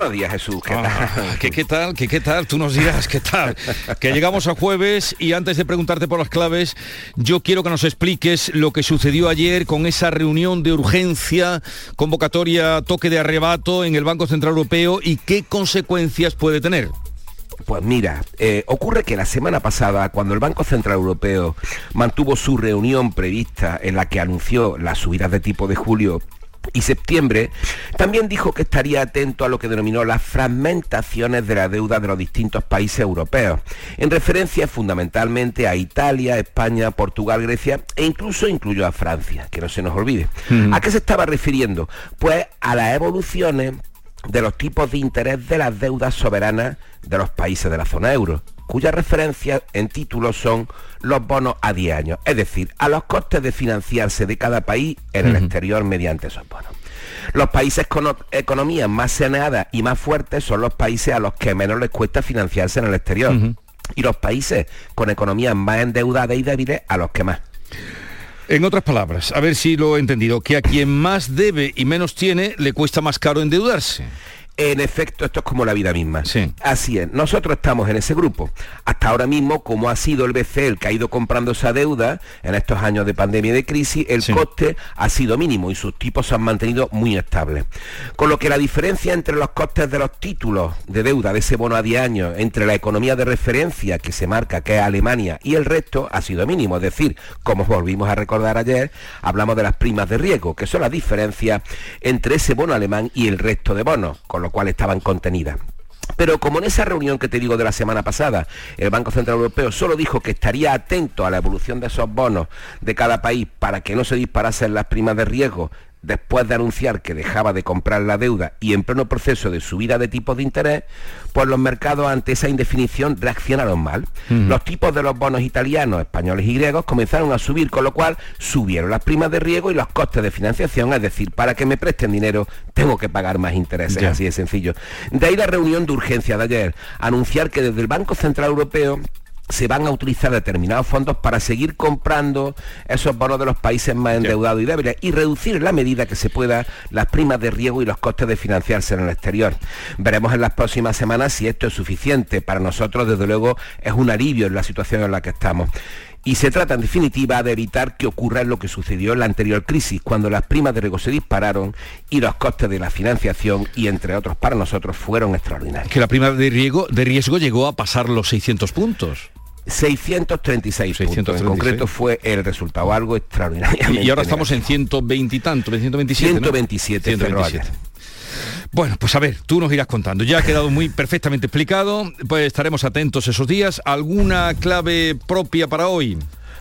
Buenos días, Jesús. ¿Qué Ah, tal? [laughs] ¿qué, qué tal? ¿Qué, qué tal? Tú nos dirás qué tal. Que llegamos a jueves y antes de preguntarte por las claves, yo quiero que nos expliques lo que sucedió ayer con esa reunión de urgencia, convocatoria toque de arrebato en el Banco Central Europeo y qué consecuencias puede tener. Pues mira, eh, ocurre que la semana pasada, cuando el Banco Central Europeo mantuvo su reunión prevista en la que anunció las subidas de tipo de julio y septiembre, también dijo que estaría atento a lo que denominó las fragmentaciones de la deuda de los distintos países europeos, en referencia fundamentalmente a Italia, España, Portugal, Grecia e incluso incluyó a Francia, que no se nos olvide. Mm. ¿A qué se estaba refiriendo? Pues a las evoluciones de los tipos de interés de las deudas soberanas de los países de la zona euro, cuyas referencias en títulos son los bonos a 10 años, es decir, a los costes de financiarse de cada país en el exterior mediante esos bonos. Los países con economías más saneadas y más fuertes son los países a los que menos les cuesta financiarse en el exterior. Y los países con economías más endeudadas y débiles a los que más. En otras palabras, a ver si lo he entendido, que a quien más debe y menos tiene le cuesta más caro endeudarse. En efecto, esto es como la vida misma. Así es, nosotros estamos en ese grupo. Hasta ahora mismo, como ha sido el BCE el que ha ido comprando esa deuda en estos años de pandemia y de crisis, el coste ha sido mínimo y sus tipos se han mantenido muy estables. Con lo que la diferencia entre los costes de los títulos de deuda de ese bono a 10 años, entre la economía de referencia que se marca, que es Alemania, y el resto ha sido mínimo. Es decir, como volvimos a recordar ayer, hablamos de las primas de riesgo, que son las diferencias entre ese bono alemán y el resto de bonos, con lo cual estaban contenidas. Pero como en esa reunión que te digo de la semana pasada, el Banco Central Europeo solo dijo que estaría atento a la evolución de esos bonos de cada país para que no se disparasen las primas de riesgo después de anunciar que dejaba de comprar la deuda y en pleno proceso de subida de tipos de interés, pues los mercados ante esa indefinición reaccionaron mal. Los tipos de los bonos italianos, españoles y griegos comenzaron a subir, con lo cual subieron las primas de riesgo y los costes de financiación, es decir, para que me presten dinero tengo que pagar más intereses, así de sencillo. De ahí la reunión de urgencia de ayer, anunciar que desde el Banco Central Europeo se van a utilizar determinados fondos para seguir comprando esos bonos de los países más endeudados y débiles y reducir en la medida que se pueda las primas de riesgo y los costes de financiarse en el exterior. Veremos en las próximas semanas si esto es suficiente. Para nosotros, desde luego, es un alivio en la situación en la que estamos. Y se trata, en definitiva, de evitar que ocurra lo que sucedió en la anterior crisis, cuando las primas de riesgo se dispararon y los costes de la financiación, y entre otros para nosotros, fueron extraordinarios. Que la prima de riesgo, de riesgo llegó a pasar los 600 puntos. 636, puntos. En concreto fue el resultado algo extraordinario. Y, ahora estamos en 120 y tanto, en 127. ¿no? 127, cerró ayer. Bueno, pues a ver, tú nos irás contando. Ya ha quedado muy perfectamente explicado, pues estaremos atentos esos días. ¿Alguna clave propia para hoy?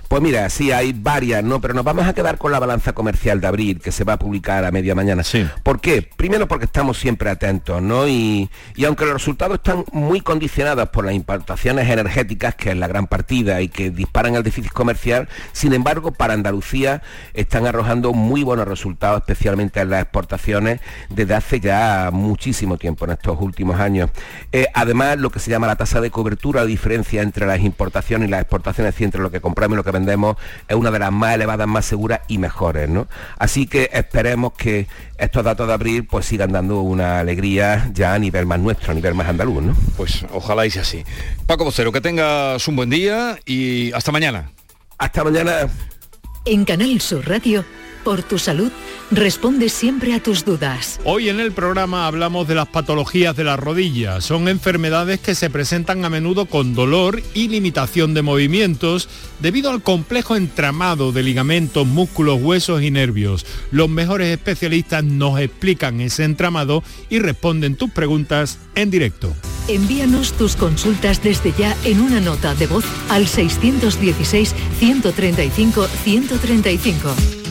Pues mira, sí, hay varias, ¿no? Pero nos vamos a quedar con la balanza comercial de abril, que se va a publicar a media mañana. ¿Por qué? Primero porque estamos siempre atentos, ¿no? Y, y aunque los resultados están muy condicionados por las importaciones energéticas, que es la gran partida y que disparan el déficit comercial, sin embargo, para Andalucía están arrojando muy buenos resultados, especialmente en las exportaciones, desde hace ya muchísimo tiempo, en estos últimos años. Eh, además, lo que se llama la tasa de cobertura, la diferencia entre las importaciones y las exportaciones, es decir, entre lo que compramos y lo que es una de las más elevadas, más seguras y mejores, ¿no? Así que esperemos que estos datos de abril pues sigan dando una alegría ya a nivel más nuestro, a nivel más andaluz, ¿no? Pues ojalá y sea así. Paco Vocero, que tengas un buen día y hasta mañana. Hasta mañana. En Canal Sur Radio por tu salud, responde siempre a tus dudas. Hoy en el programa hablamos de las patologías de las rodillas. Son enfermedades que se presentan a menudo con dolor y limitación de movimientos debido al complejo entramado de ligamentos, músculos, huesos y nervios. Los mejores especialistas nos explican ese entramado y responden tus preguntas en directo. Envíanos tus consultas desde ya en una nota de voz al 616 135 135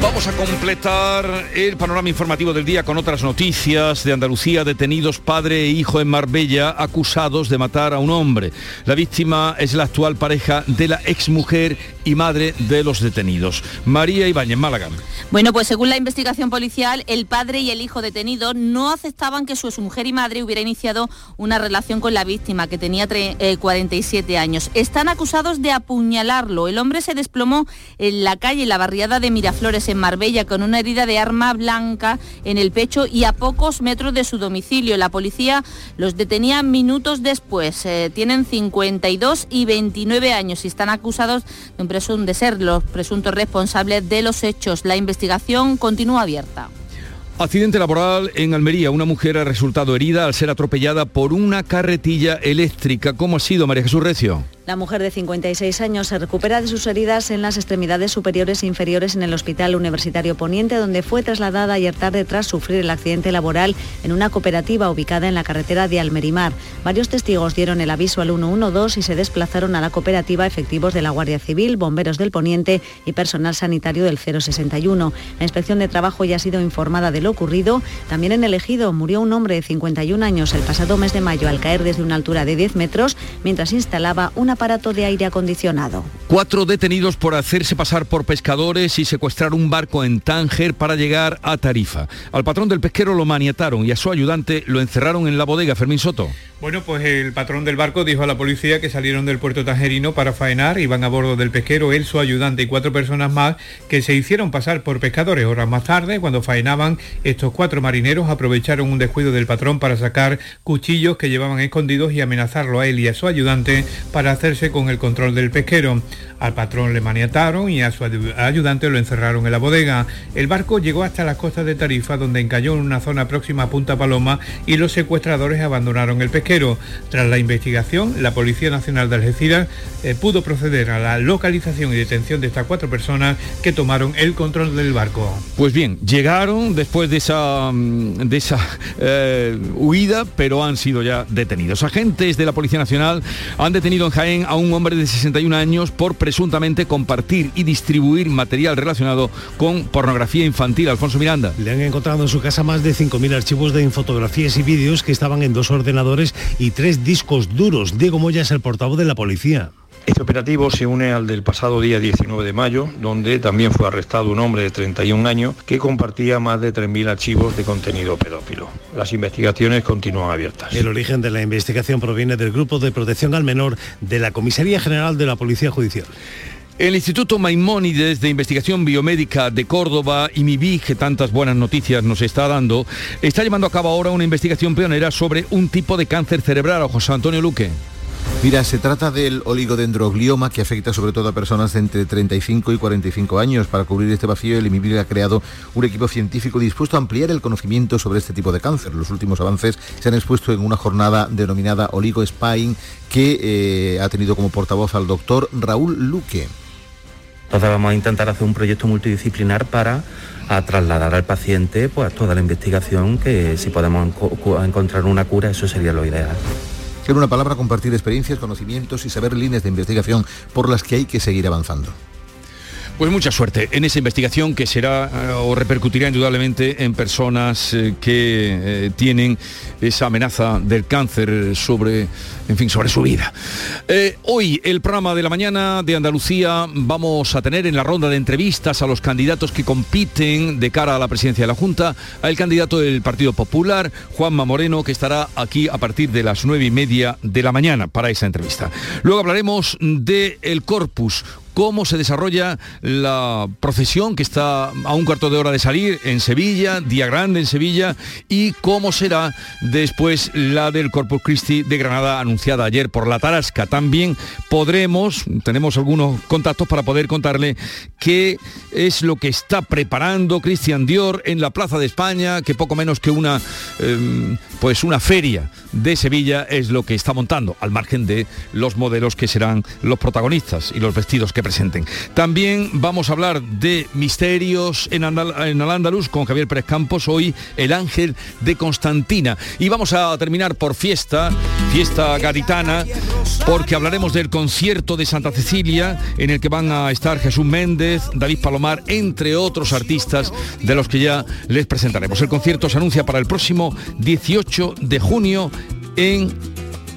Vamos a completar el panorama informativo del día con otras noticias de Andalucía. Detenidos padre e hijo en Marbella acusados de matar a un hombre. La víctima es la actual pareja de la exmujer y madre de los detenidos. María Ibáñez, Málaga. Bueno, pues según la investigación policial, el padre y el hijo detenidos no aceptaban que su mujer y madre hubiera iniciado una relación con la víctima, que tenía 47 eh, años. Están acusados de apuñalarlo. El hombre se desplomó en la calle, en la barriada de Miraflores, en Marbella, con una herida de arma blanca en el pecho y a pocos metros de su domicilio. La policía los detenía minutos después. Eh, tienen 52 y 29 años y están acusados de un de ser los presuntos responsables de los hechos. La investigación continúa abierta. Accidente laboral en Almería. Una mujer ha resultado herida al ser atropellada por una carretilla eléctrica. ¿Cómo ha sido, María Jesús Recio? La mujer de 56 años se recupera de sus heridas en las extremidades superiores e inferiores en el Hospital Universitario Poniente, donde fue trasladada ayer tarde tras sufrir el accidente laboral en una cooperativa ubicada en la carretera de Almerimar. Varios testigos dieron el aviso al 112 y se desplazaron a la cooperativa efectivos de la Guardia Civil, bomberos del Poniente y personal sanitario del 061. La inspección de trabajo ya ha sido informada de lo ocurrido. También en el ejido murió un hombre de 51 años el pasado mes de mayo al caer desde una altura de 10 metros mientras instalaba una aparato de aire acondicionado. Cuatro detenidos por hacerse pasar por pescadores y secuestrar un barco en Tánger para llegar a Tarifa. Al patrón del pesquero lo maniataron y a su ayudante lo encerraron en la bodega. Fermín Soto. Bueno, pues el patrón del barco dijo a la policía que salieron del puerto tangerino para faenar, iban a bordo del pesquero, él, su ayudante y cuatro personas más que se hicieron pasar por pescadores. Horas más tarde, cuando faenaban, estos cuatro marineros aprovecharon un descuido del patrón para sacar cuchillos que llevaban escondidos y amenazarlo a él y a su ayudante para con el control del pesquero. Al patrón le maniataron y a su ayudante lo encerraron en la bodega. El barco llegó hasta las costas de Tarifa, donde encalló en una zona próxima a Punta Paloma y los secuestradores abandonaron el pesquero. Tras la investigación, la Policía Nacional de Algeciras eh, pudo proceder a la localización y detención de estas cuatro personas que tomaron el control del barco. Pues bien, llegaron después de esa, mm, de esa eh, huida, pero han sido ya detenidos. Agentes de la Policía Nacional han detenido en Jaén a un hombre de 61 años por presuntamente compartir y distribuir material relacionado con pornografía infantil. Alfonso Miranda. Le han encontrado en su casa más de 5.000 archivos de infotografías y vídeos que estaban en dos ordenadores y tres discos duros. Diego Moya es el portavoz de la policía. Este operativo se une al del pasado día 19 de mayo, donde también fue arrestado un hombre de 31 años que compartía más de 3.000 archivos de contenido pedófilo. Las investigaciones continúan abiertas. El origen de la investigación proviene del Grupo de Protección al Menor de la Comisaría General de la Policía Judicial. El Instituto Maimónides de Investigación Biomédica de Córdoba y MIBI, que tantas buenas noticias nos está dando, está llevando a cabo ahora una investigación pionera sobre un tipo de cáncer cerebral. José Antonio Luque. Mira, se trata del oligodendroglioma que afecta sobre todo a personas de entre 35 y 45 años. Para cubrir este vacío, el IMIBIL ha creado un equipo científico dispuesto a ampliar el conocimiento sobre este tipo de cáncer. Los últimos avances se han expuesto en una jornada denominada Oligo Spine que eh, ha tenido como portavoz al doctor Raúl Luque. Entonces vamos a intentar hacer un proyecto multidisciplinar para trasladar al paciente pues, toda la investigación que si podemos encontrar una cura, eso sería lo ideal. En una palabra, compartir experiencias, conocimientos y saber líneas de investigación por las que hay que seguir avanzando. Pues mucha suerte en esa investigación que será eh, o repercutirá indudablemente en personas eh, que eh, tienen esa amenaza del cáncer sobre, en fin, sobre su vida. hoy el programa de la mañana de Andalucía vamos a tener en la ronda de entrevistas a los candidatos que compiten de cara a la presidencia de la Junta al candidato del Partido Popular, Juanma Moreno, que estará aquí a partir de las nueve y media de la mañana para esa entrevista. Luego hablaremos del el Corpus, cómo se desarrolla la procesión que está a un cuarto de hora de salir en Sevilla, día grande en Sevilla, y cómo será después la del Corpus Christi de Granada anunciada ayer por la Tarasca. También podremos, tenemos algunos contactos para poder contarle qué es lo que está preparando Cristian Dior en la Plaza de España, que poco menos que una, em, pues una feria de Sevilla es lo que está montando, al margen de los modelos que serán los protagonistas y los vestidos que presenten. También vamos a hablar de misterios en, en Al-Ándalus con Javier Pérez Campos, hoy el ángel de Constantina. Y vamos a terminar por fiesta, fiesta gaditana, porque hablaremos del concierto de Santa Cecilia, en el que van a estar Jesús Méndez, David Palomar, entre otros artistas de los que ya les presentaremos. El concierto se anuncia para el próximo 18 de junio en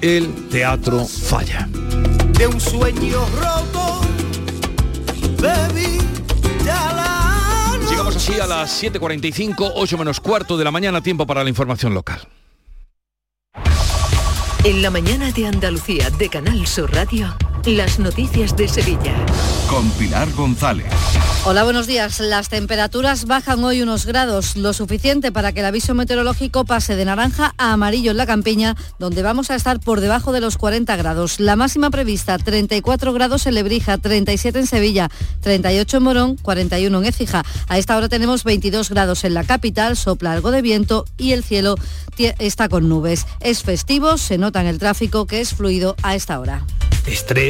el Teatro Falla. De un sueño roto Llegamos así a las 7.45, 8 menos cuarto de la mañana, tiempo para la información local. En la mañana de Andalucía de Canal Sur Radio. Las noticias de Sevilla. Con Pilar González. Hola, buenos días. Las temperaturas bajan hoy unos grados, lo suficiente para que el aviso meteorológico pase de naranja a amarillo en la campiña, donde vamos a estar por debajo de los 40 grados. La máxima prevista, 34 grados en Lebrija, 37 en Sevilla, 38 en Morón, 41 en Écija. A esta hora tenemos 22 grados en la capital, sopla algo de viento y el cielo está con nubes. Es festivo, se nota en el tráfico que es fluido a esta hora. Estrés,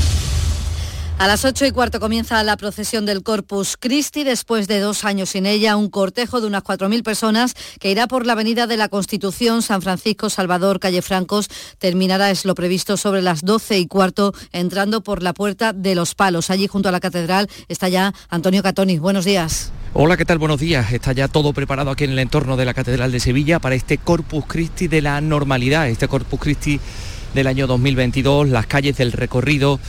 A las ocho y cuarto comienza la procesión del Corpus Christi. Después de dos años sin ella, un cortejo de unas 4.000 personas que irá por la avenida de la Constitución, San Francisco, Salvador, Calle Francos. Terminará, es lo previsto, sobre las doce y cuarto, entrando por la Puerta de los Palos. Allí, junto a la Catedral, está ya Antonio Catoni. Buenos días. Hola, ¿qué tal? Buenos días. Está ya todo preparado aquí en el entorno de la Catedral de Sevilla para este Corpus Christi de la normalidad, este Corpus Christi del año 2022, las calles del recorrido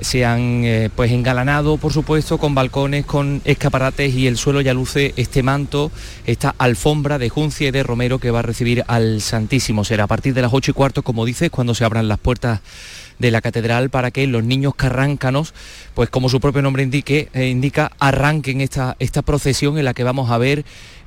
se han eh, pues engalanado por supuesto con balcones, con escaparates y el suelo ya luce este manto, esta alfombra de Juncia y de Romero que va a recibir al Santísimo. Será a partir de las ocho y cuarto, como dices, cuando se abran las puertas de la catedral para que los niños carráncanos, pues como su propio nombre indique, eh, indica, arranquen esta, esta procesión en la que vamos a ver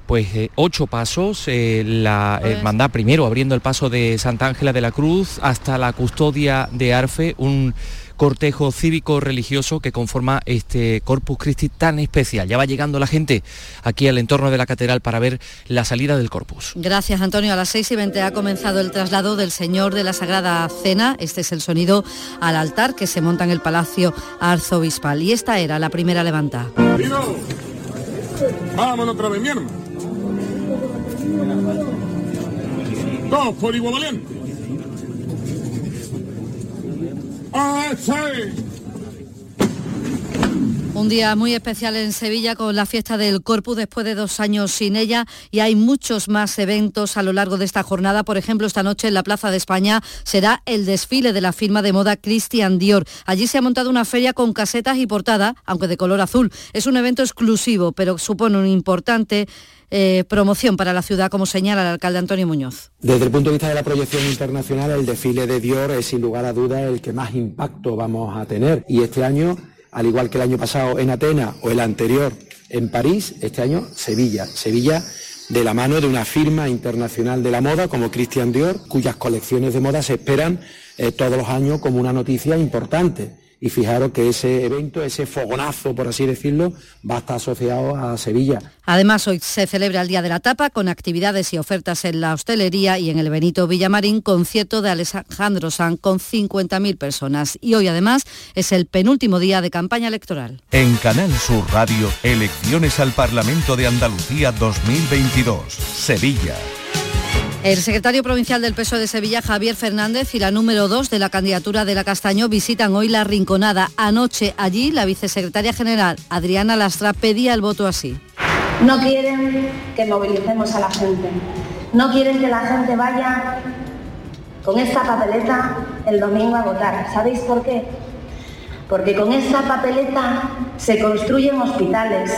pues eh, ocho pasos, eh, la hermandad primero abriendo el paso de Santa Ángela de la Cruz hasta la custodia de Arfe, un cortejo cívico-religioso que conforma este Corpus Christi tan especial. Ya va llegando la gente aquí al entorno de la catedral para ver la salida del Corpus. Gracias Antonio. A las seis y 20 ha comenzado el traslado del Señor de la Sagrada Cena. Este es el sonido al altar que se monta en el Palacio Arzobispal. Y esta era la primera levanta. Vámonos otra vez, mi Dos por igual valiente. ¡Ah, sí! Un día muy especial en Sevilla con la fiesta del Corpus después de dos años sin ella y hay muchos más eventos a lo largo de esta jornada. Por ejemplo, esta noche en la Plaza de España será el desfile de la firma de moda Christian Dior. Allí se ha montado una feria con casetas y portada, aunque de color azul. Es un evento exclusivo, pero supone un importante eh, promoción para la ciudad, como señala el alcalde Antonio Muñoz. Desde el punto de vista de la proyección internacional, el desfile de Dior es sin lugar a dudas el que más impacto vamos a tener. Y este año al igual que el año pasado en Atenas o el anterior en París, este año Sevilla. Sevilla de la mano de una firma internacional de la moda como Christian Dior, cuyas colecciones de moda se esperan eh, todos los años como una noticia importante y fijaros que ese evento, ese fogonazo, por así decirlo, va a estar asociado a Sevilla. Además, hoy se celebra el Día de la Tapa con actividades y ofertas en la hostelería y en el Benito Villamarín, concierto de Alejandro San con 50.000 personas. Y hoy además es el penúltimo día de campaña electoral. En Canal Sur Radio, elecciones al Parlamento de Andalucía 2022, Sevilla. El secretario provincial del PSOE de Sevilla, Javier Fernández, y la número dos de la candidatura de la Castaño visitan hoy la Rinconada. Anoche allí la vicesecretaria general, Adriana Lastra, pedía el voto así. No quieren que movilicemos a la gente. No quieren que la gente vaya con esta papeleta el domingo a votar. ¿Sabéis por qué? Porque con esta papeleta se construyen hospitales,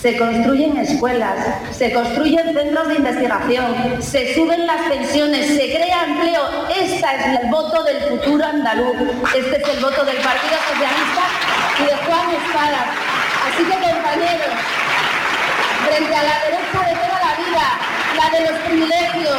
se construyen escuelas, se construyen centros de investigación, se suben las pensiones, se crea empleo. Este es el voto del futuro andaluz. Este es el voto del Partido Socialista y de Juan Espada. Así que compañeros, frente a la derecha de toda la vida, la de los privilegios,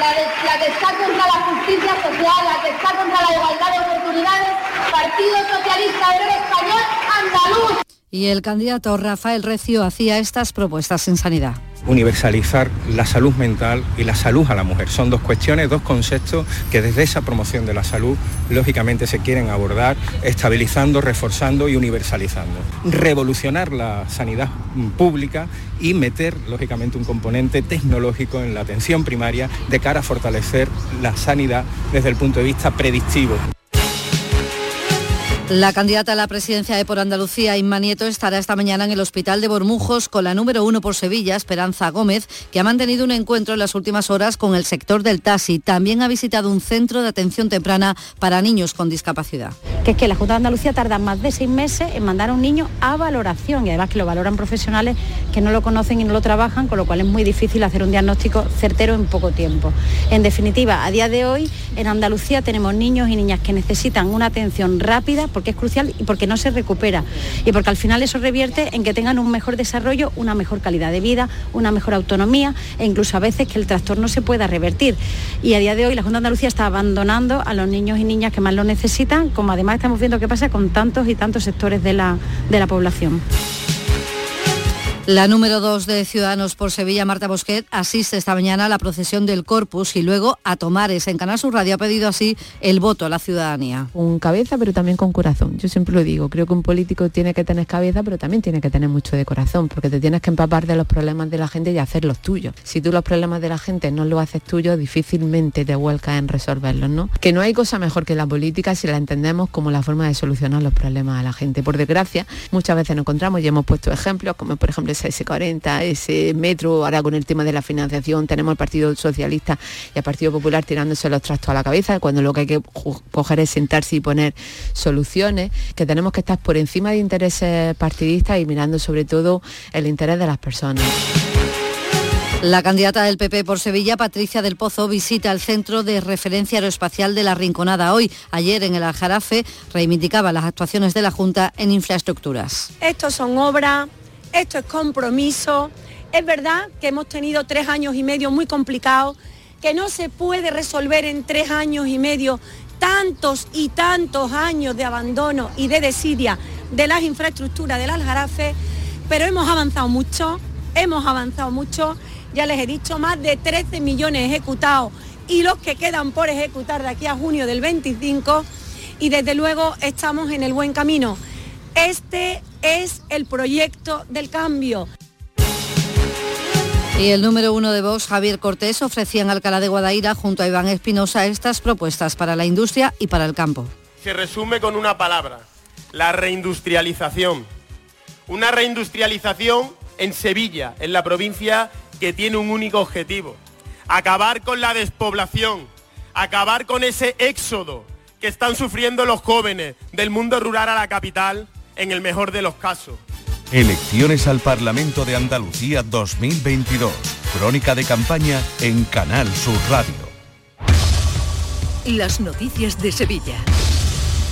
la, que está contra la justicia social, la que está contra la igualdad de oportunidades, Partido Socialista Obrero Español Andaluz y el candidato Rafael Recio hacía estas propuestas en sanidad. Universalizar la salud mental y la salud a la mujer. Son dos cuestiones, dos conceptos que desde esa promoción de la salud lógicamente se quieren abordar, estabilizando, reforzando y universalizando. Revolucionar la sanidad pública y meter lógicamente un componente tecnológico en la atención primaria de cara a fortalecer la sanidad desde el punto de vista predictivo. La candidata a la presidencia de Por Andalucía, Inma Nieto, estará esta mañana en el Hospital de Bormujos con la número uno por Sevilla, Esperanza Gómez, que ha mantenido un encuentro en las últimas horas con el sector del taxi. También ha visitado un centro de atención temprana para niños con discapacidad. Que es que la Junta de Andalucía tarda más de seis meses en mandar a un niño a valoración y además que lo valoran profesionales que no lo conocen y no lo trabajan, con lo cual es muy difícil hacer un diagnóstico certero en poco tiempo. En definitiva, a día de hoy en Andalucía tenemos niños y niñas que necesitan una atención rápida porque es crucial y porque no se recupera y porque al final eso revierte en que tengan un mejor desarrollo, una mejor calidad de vida, una mejor autonomía e incluso a veces que el trastorno se pueda revertir. Y a día de hoy la Junta de Andalucía está abandonando a los niños y niñas que más lo necesitan, como además estamos viendo qué pasa con tantos y tantos sectores de la, de la población. La número dos de Ciudadanos por Sevilla, Marta Bosquet, asiste esta mañana a la procesión del Corpus y luego a Tomares. En Canal Sur Radio ha pedido así el voto a la ciudadanía. Con cabeza, pero también con corazón. Yo siempre lo digo, creo que un político tiene que tener cabeza, pero también tiene que tener mucho de corazón, porque te tienes que empapar de los problemas de la gente y hacer los tuyos. Si tú los problemas de la gente no los haces tuyos, difícilmente te vuelcas en resolverlos, ¿no? Que no hay cosa mejor que la política si la entendemos como la forma de solucionar los problemas a la gente. Por desgracia, muchas veces nos encontramos y hemos puesto ejemplos, como por ejemplo ese S40, ese metro, ahora con el tema de la financiación tenemos al Partido Socialista y al Partido Popular tirándose los trastos a la cabeza, cuando lo que hay que coger es sentarse y poner soluciones, que tenemos que estar por encima de intereses partidistas y mirando sobre todo el interés de las personas. La candidata del PP por Sevilla, Patricia del Pozo, visita el Centro de Referencia Aeroespacial de la Rinconada hoy. Ayer en el Aljarafe reivindicaba las actuaciones de la Junta en infraestructuras. Estos son obras esto es compromiso. Es verdad que hemos tenido tres años y medio muy complicados, que no se puede resolver en tres años y medio tantos y tantos años de abandono y de desidia de las infraestructuras del Aljarafe, pero hemos avanzado mucho, hemos avanzado mucho, ya les he dicho, más de 13 millones ejecutados y los que quedan por ejecutar de aquí a junio del 25 y desde luego estamos en el buen camino. Este es el proyecto del cambio. Y el número uno de Vox, Javier Cortés, ofrecía en Alcalá de Guadaira junto a Iván Espinosa estas propuestas para la industria y para el campo. Se resume con una palabra, la reindustrialización. Una reindustrialización en Sevilla, en la provincia que tiene un único objetivo, acabar con la despoblación, acabar con ese éxodo que están sufriendo los jóvenes del mundo rural a la capital en el mejor de los casos. Elecciones al Parlamento de Andalucía 2022. Crónica de campaña en Canal Sur Radio. Las noticias de Sevilla.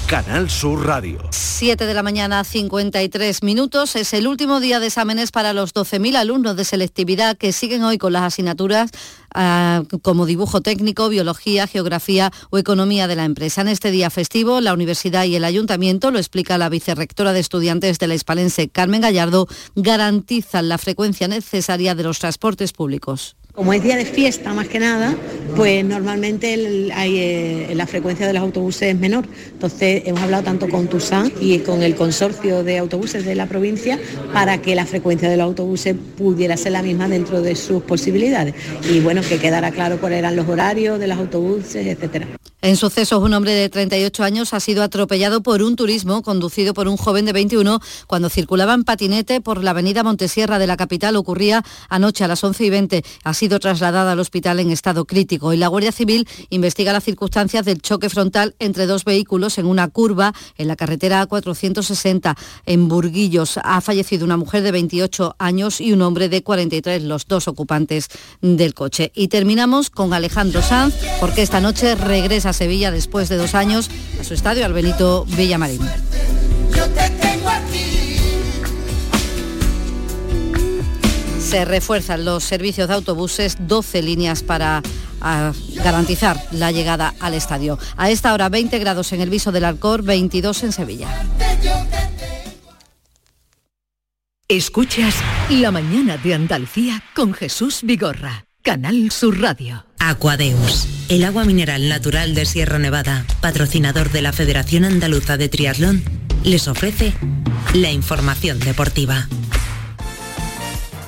Canal Sur Radio. 7 de la mañana, 53 minutos. Es el último día de exámenes para los 12.000 alumnos de selectividad que siguen hoy con las asignaturas ah, como dibujo técnico, biología, geografía o economía de la empresa. En este día festivo, la universidad y el ayuntamiento, lo explica la vicerrectora de estudiantes de la Hispalense, Carmen Gallardo, garantizan la frecuencia necesaria de los transportes públicos. Como es día de fiesta más que nada, pues normalmente eh, la frecuencia de los autobuses es menor. Entonces hemos hablado tanto con TUSAN y con el consorcio de autobuses de la provincia para que la frecuencia de los autobuses pudiera ser la misma dentro de sus posibilidades. Y bueno, que quedara claro cuáles eran los horarios de los autobuses, etcétera. En sucesos, un hombre de 38 años ha sido atropellado por un turismo conducido por un joven de 21 cuando circulaba en patinete por la avenida Montesierra de la capital. Ocurría anoche a las 11 y 20. Ha trasladada al hospital en estado crítico y la Guardia Civil investiga las circunstancias del choque frontal entre dos vehículos en una curva en la carretera A460 en Burguillos. Ha fallecido una mujer de 28 años y un hombre de 43, los dos ocupantes del coche. Y terminamos con Alejandro Sanz porque esta noche regresa a Sevilla después de dos años a su estadio al Benito Villamarín. Se refuerzan los servicios de autobuses, 12 líneas para ah, garantizar la llegada al estadio. A esta hora 20 grados en el viso del Alcor, 22 en Sevilla. Escuchas La mañana de Andalucía con Jesús Vigorra. Canal Sur Radio. Aquadeus, el agua mineral natural de Sierra Nevada, patrocinador de la Federación Andaluza de Triatlón, les ofrece la información deportiva.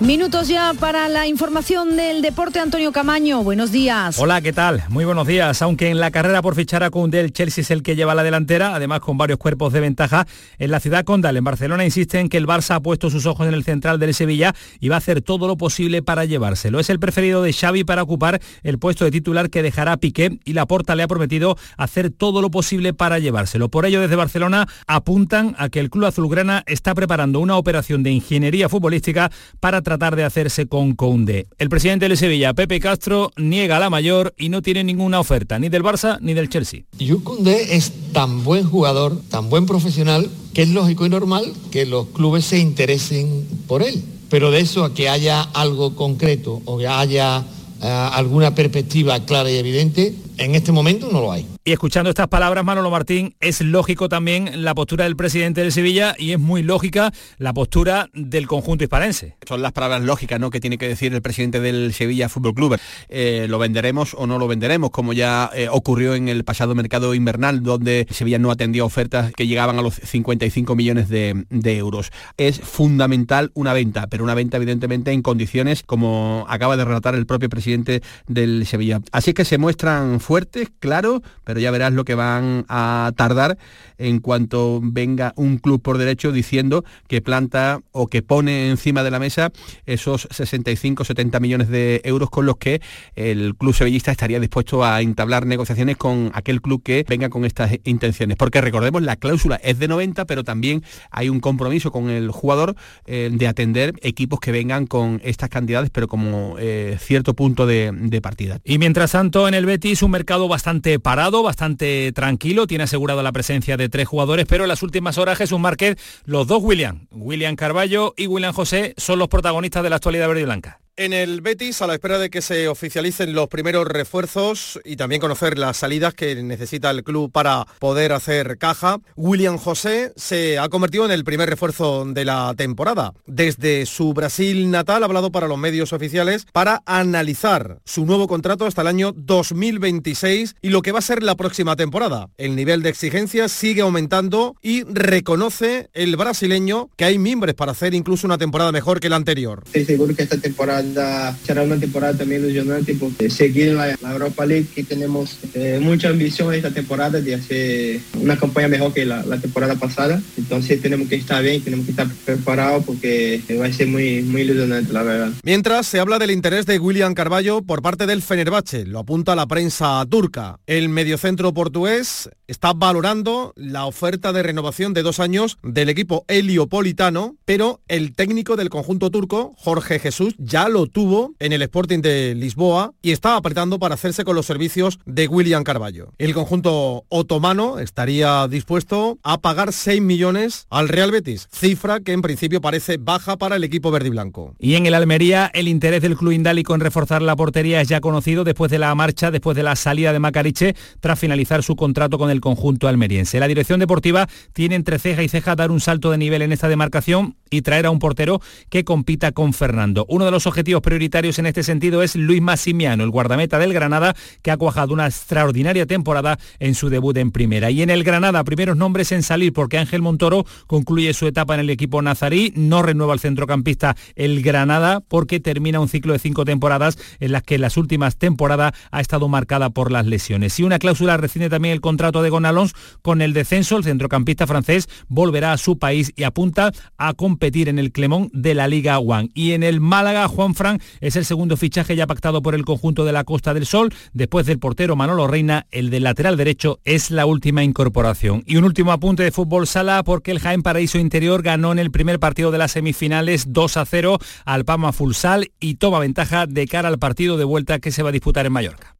Minutos ya para la información del deporte. Antonio Camaño, buenos días. Hola, ¿qué tal? Muy buenos días. Aunque en la carrera por fichar a Koundé, el Chelsea es el que lleva la delantera, además con varios cuerpos de ventaja, en la ciudad condal, en Barcelona, insisten que el Barça ha puesto sus ojos en el central del Sevilla y va a hacer todo lo posible para llevárselo. Es el preferido de Xavi para ocupar el puesto de titular que dejará Piqué y Laporta le ha prometido hacer todo lo posible para llevárselo. Por ello, desde Barcelona apuntan a que el club azulgrana está preparando una operación de ingeniería futbolística para tratar de hacerse con Koundé. El presidente de Sevilla, Pepe Castro, niega la mayor y no tiene ninguna oferta, ni del Barça ni del Chelsea. Jules Koundé es tan buen jugador, tan buen profesional, que es lógico y normal que los clubes se interesen por él. Pero de eso a que haya algo concreto o que haya eh, alguna perspectiva clara y evidente, en este momento no lo hay. Y escuchando estas palabras, Manolo Martín, es lógico también la postura del presidente de Sevilla y es muy lógica la postura del conjunto hispalense. Son las palabras lógicas ¿no? que tiene que decir el presidente del Sevilla Fútbol Club. Eh, lo venderemos o no lo venderemos, como ya eh, ocurrió en el pasado mercado invernal, donde Sevilla no atendía ofertas que llegaban a los 55 millones de, euros. Es fundamental una venta, pero una venta evidentemente en condiciones como acaba de relatar el propio presidente del Sevilla. Así que se muestran fuertes, claro, pero ya verás lo que van a tardar en cuanto venga un club por derecho diciendo que planta o que pone encima de la mesa esos 65-70 millones de euros con los que el club sevillista estaría dispuesto a entablar negociaciones con aquel club que venga con estas intenciones. Porque recordemos, la cláusula es de 90, pero también hay un compromiso con el jugador eh, de atender equipos que vengan con estas cantidades, pero como eh, cierto punto de, de partida. Y mientras tanto, en el Betis, un mercado bastante parado, bastante tranquilo, tiene asegurado la presencia de tres jugadores, pero en las últimas horas Jesús Márquez, los dos William, William Carballo y William José, son los protagonistas de la actualidad verde y blanca. En el Betis, a la espera de que se oficialicen los primeros refuerzos y también conocer las salidas que necesita el club para poder hacer caja, William José se ha convertido en el primer refuerzo de la temporada. Desde su Brasil natal ha hablado para los medios oficiales para analizar su nuevo contrato hasta el año 2026 y lo que va a ser la próxima temporada. El nivel de exigencia sigue aumentando y reconoce el brasileño que hay mimbres para hacer incluso una temporada mejor que la anterior. Estoy seguro que esta temporada verdad será una temporada también ilusionante porque seguir en la, Europa League que tenemos eh, mucha ambición esta temporada de hacer una campaña mejor que la, temporada pasada. Entonces tenemos que estar bien, tenemos que estar preparados porque va a ser muy, muy ilusionante la verdad. Mientras se habla del interés de William Carballo por parte del Fenerbahce, lo apunta la prensa turca. El mediocentro portugués está valorando la oferta de renovación de dos años del equipo heliopolitano, pero el técnico del conjunto turco, Jorge Jesús, ya lo tuvo en el Sporting de Lisboa y está apretando para hacerse con los servicios de William Carballo. El conjunto otomano estaría dispuesto a pagar 6 millones al Real Betis, cifra que en principio parece baja para el equipo verde y blanco. Y en el Almería, el interés del club indálico en reforzar la portería es ya conocido después de la marcha, después de la salida de Macariche, tras finalizar su contrato con el conjunto almeriense. La dirección deportiva tiene entre ceja y ceja dar un salto de nivel en esta demarcación y traer a un portero que compita con Fernando. Uno de los objetivos prioritarios en este sentido es Luis Massimiano, el guardameta del Granada, que ha cuajado una extraordinaria temporada en su debut en primera. Y en el Granada, primeros nombres en salir porque Ángel Montoro concluye su etapa en el equipo nazarí, no renueva el centrocampista el Granada porque termina un ciclo de cinco temporadas en las que las últimas temporadas ha estado marcada por las lesiones. Y una cláusula rescinde también el contrato de Gonalons con el descenso, el centrocampista francés volverá a su país y apunta a competir en el Clemón de la Liga One. Y en el Málaga, Juan Fran es el segundo fichaje ya pactado por el conjunto de la Costa del Sol. Después del portero Manolo Reina, el del lateral derecho es la última incorporación. Y un último apunte de fútbol sala porque el Jaén Paraíso Interior ganó en el primer partido de las semifinales 2 a 0 al Pama Fulsal y toma ventaja de cara al partido de vuelta que se va a disputar en Mallorca.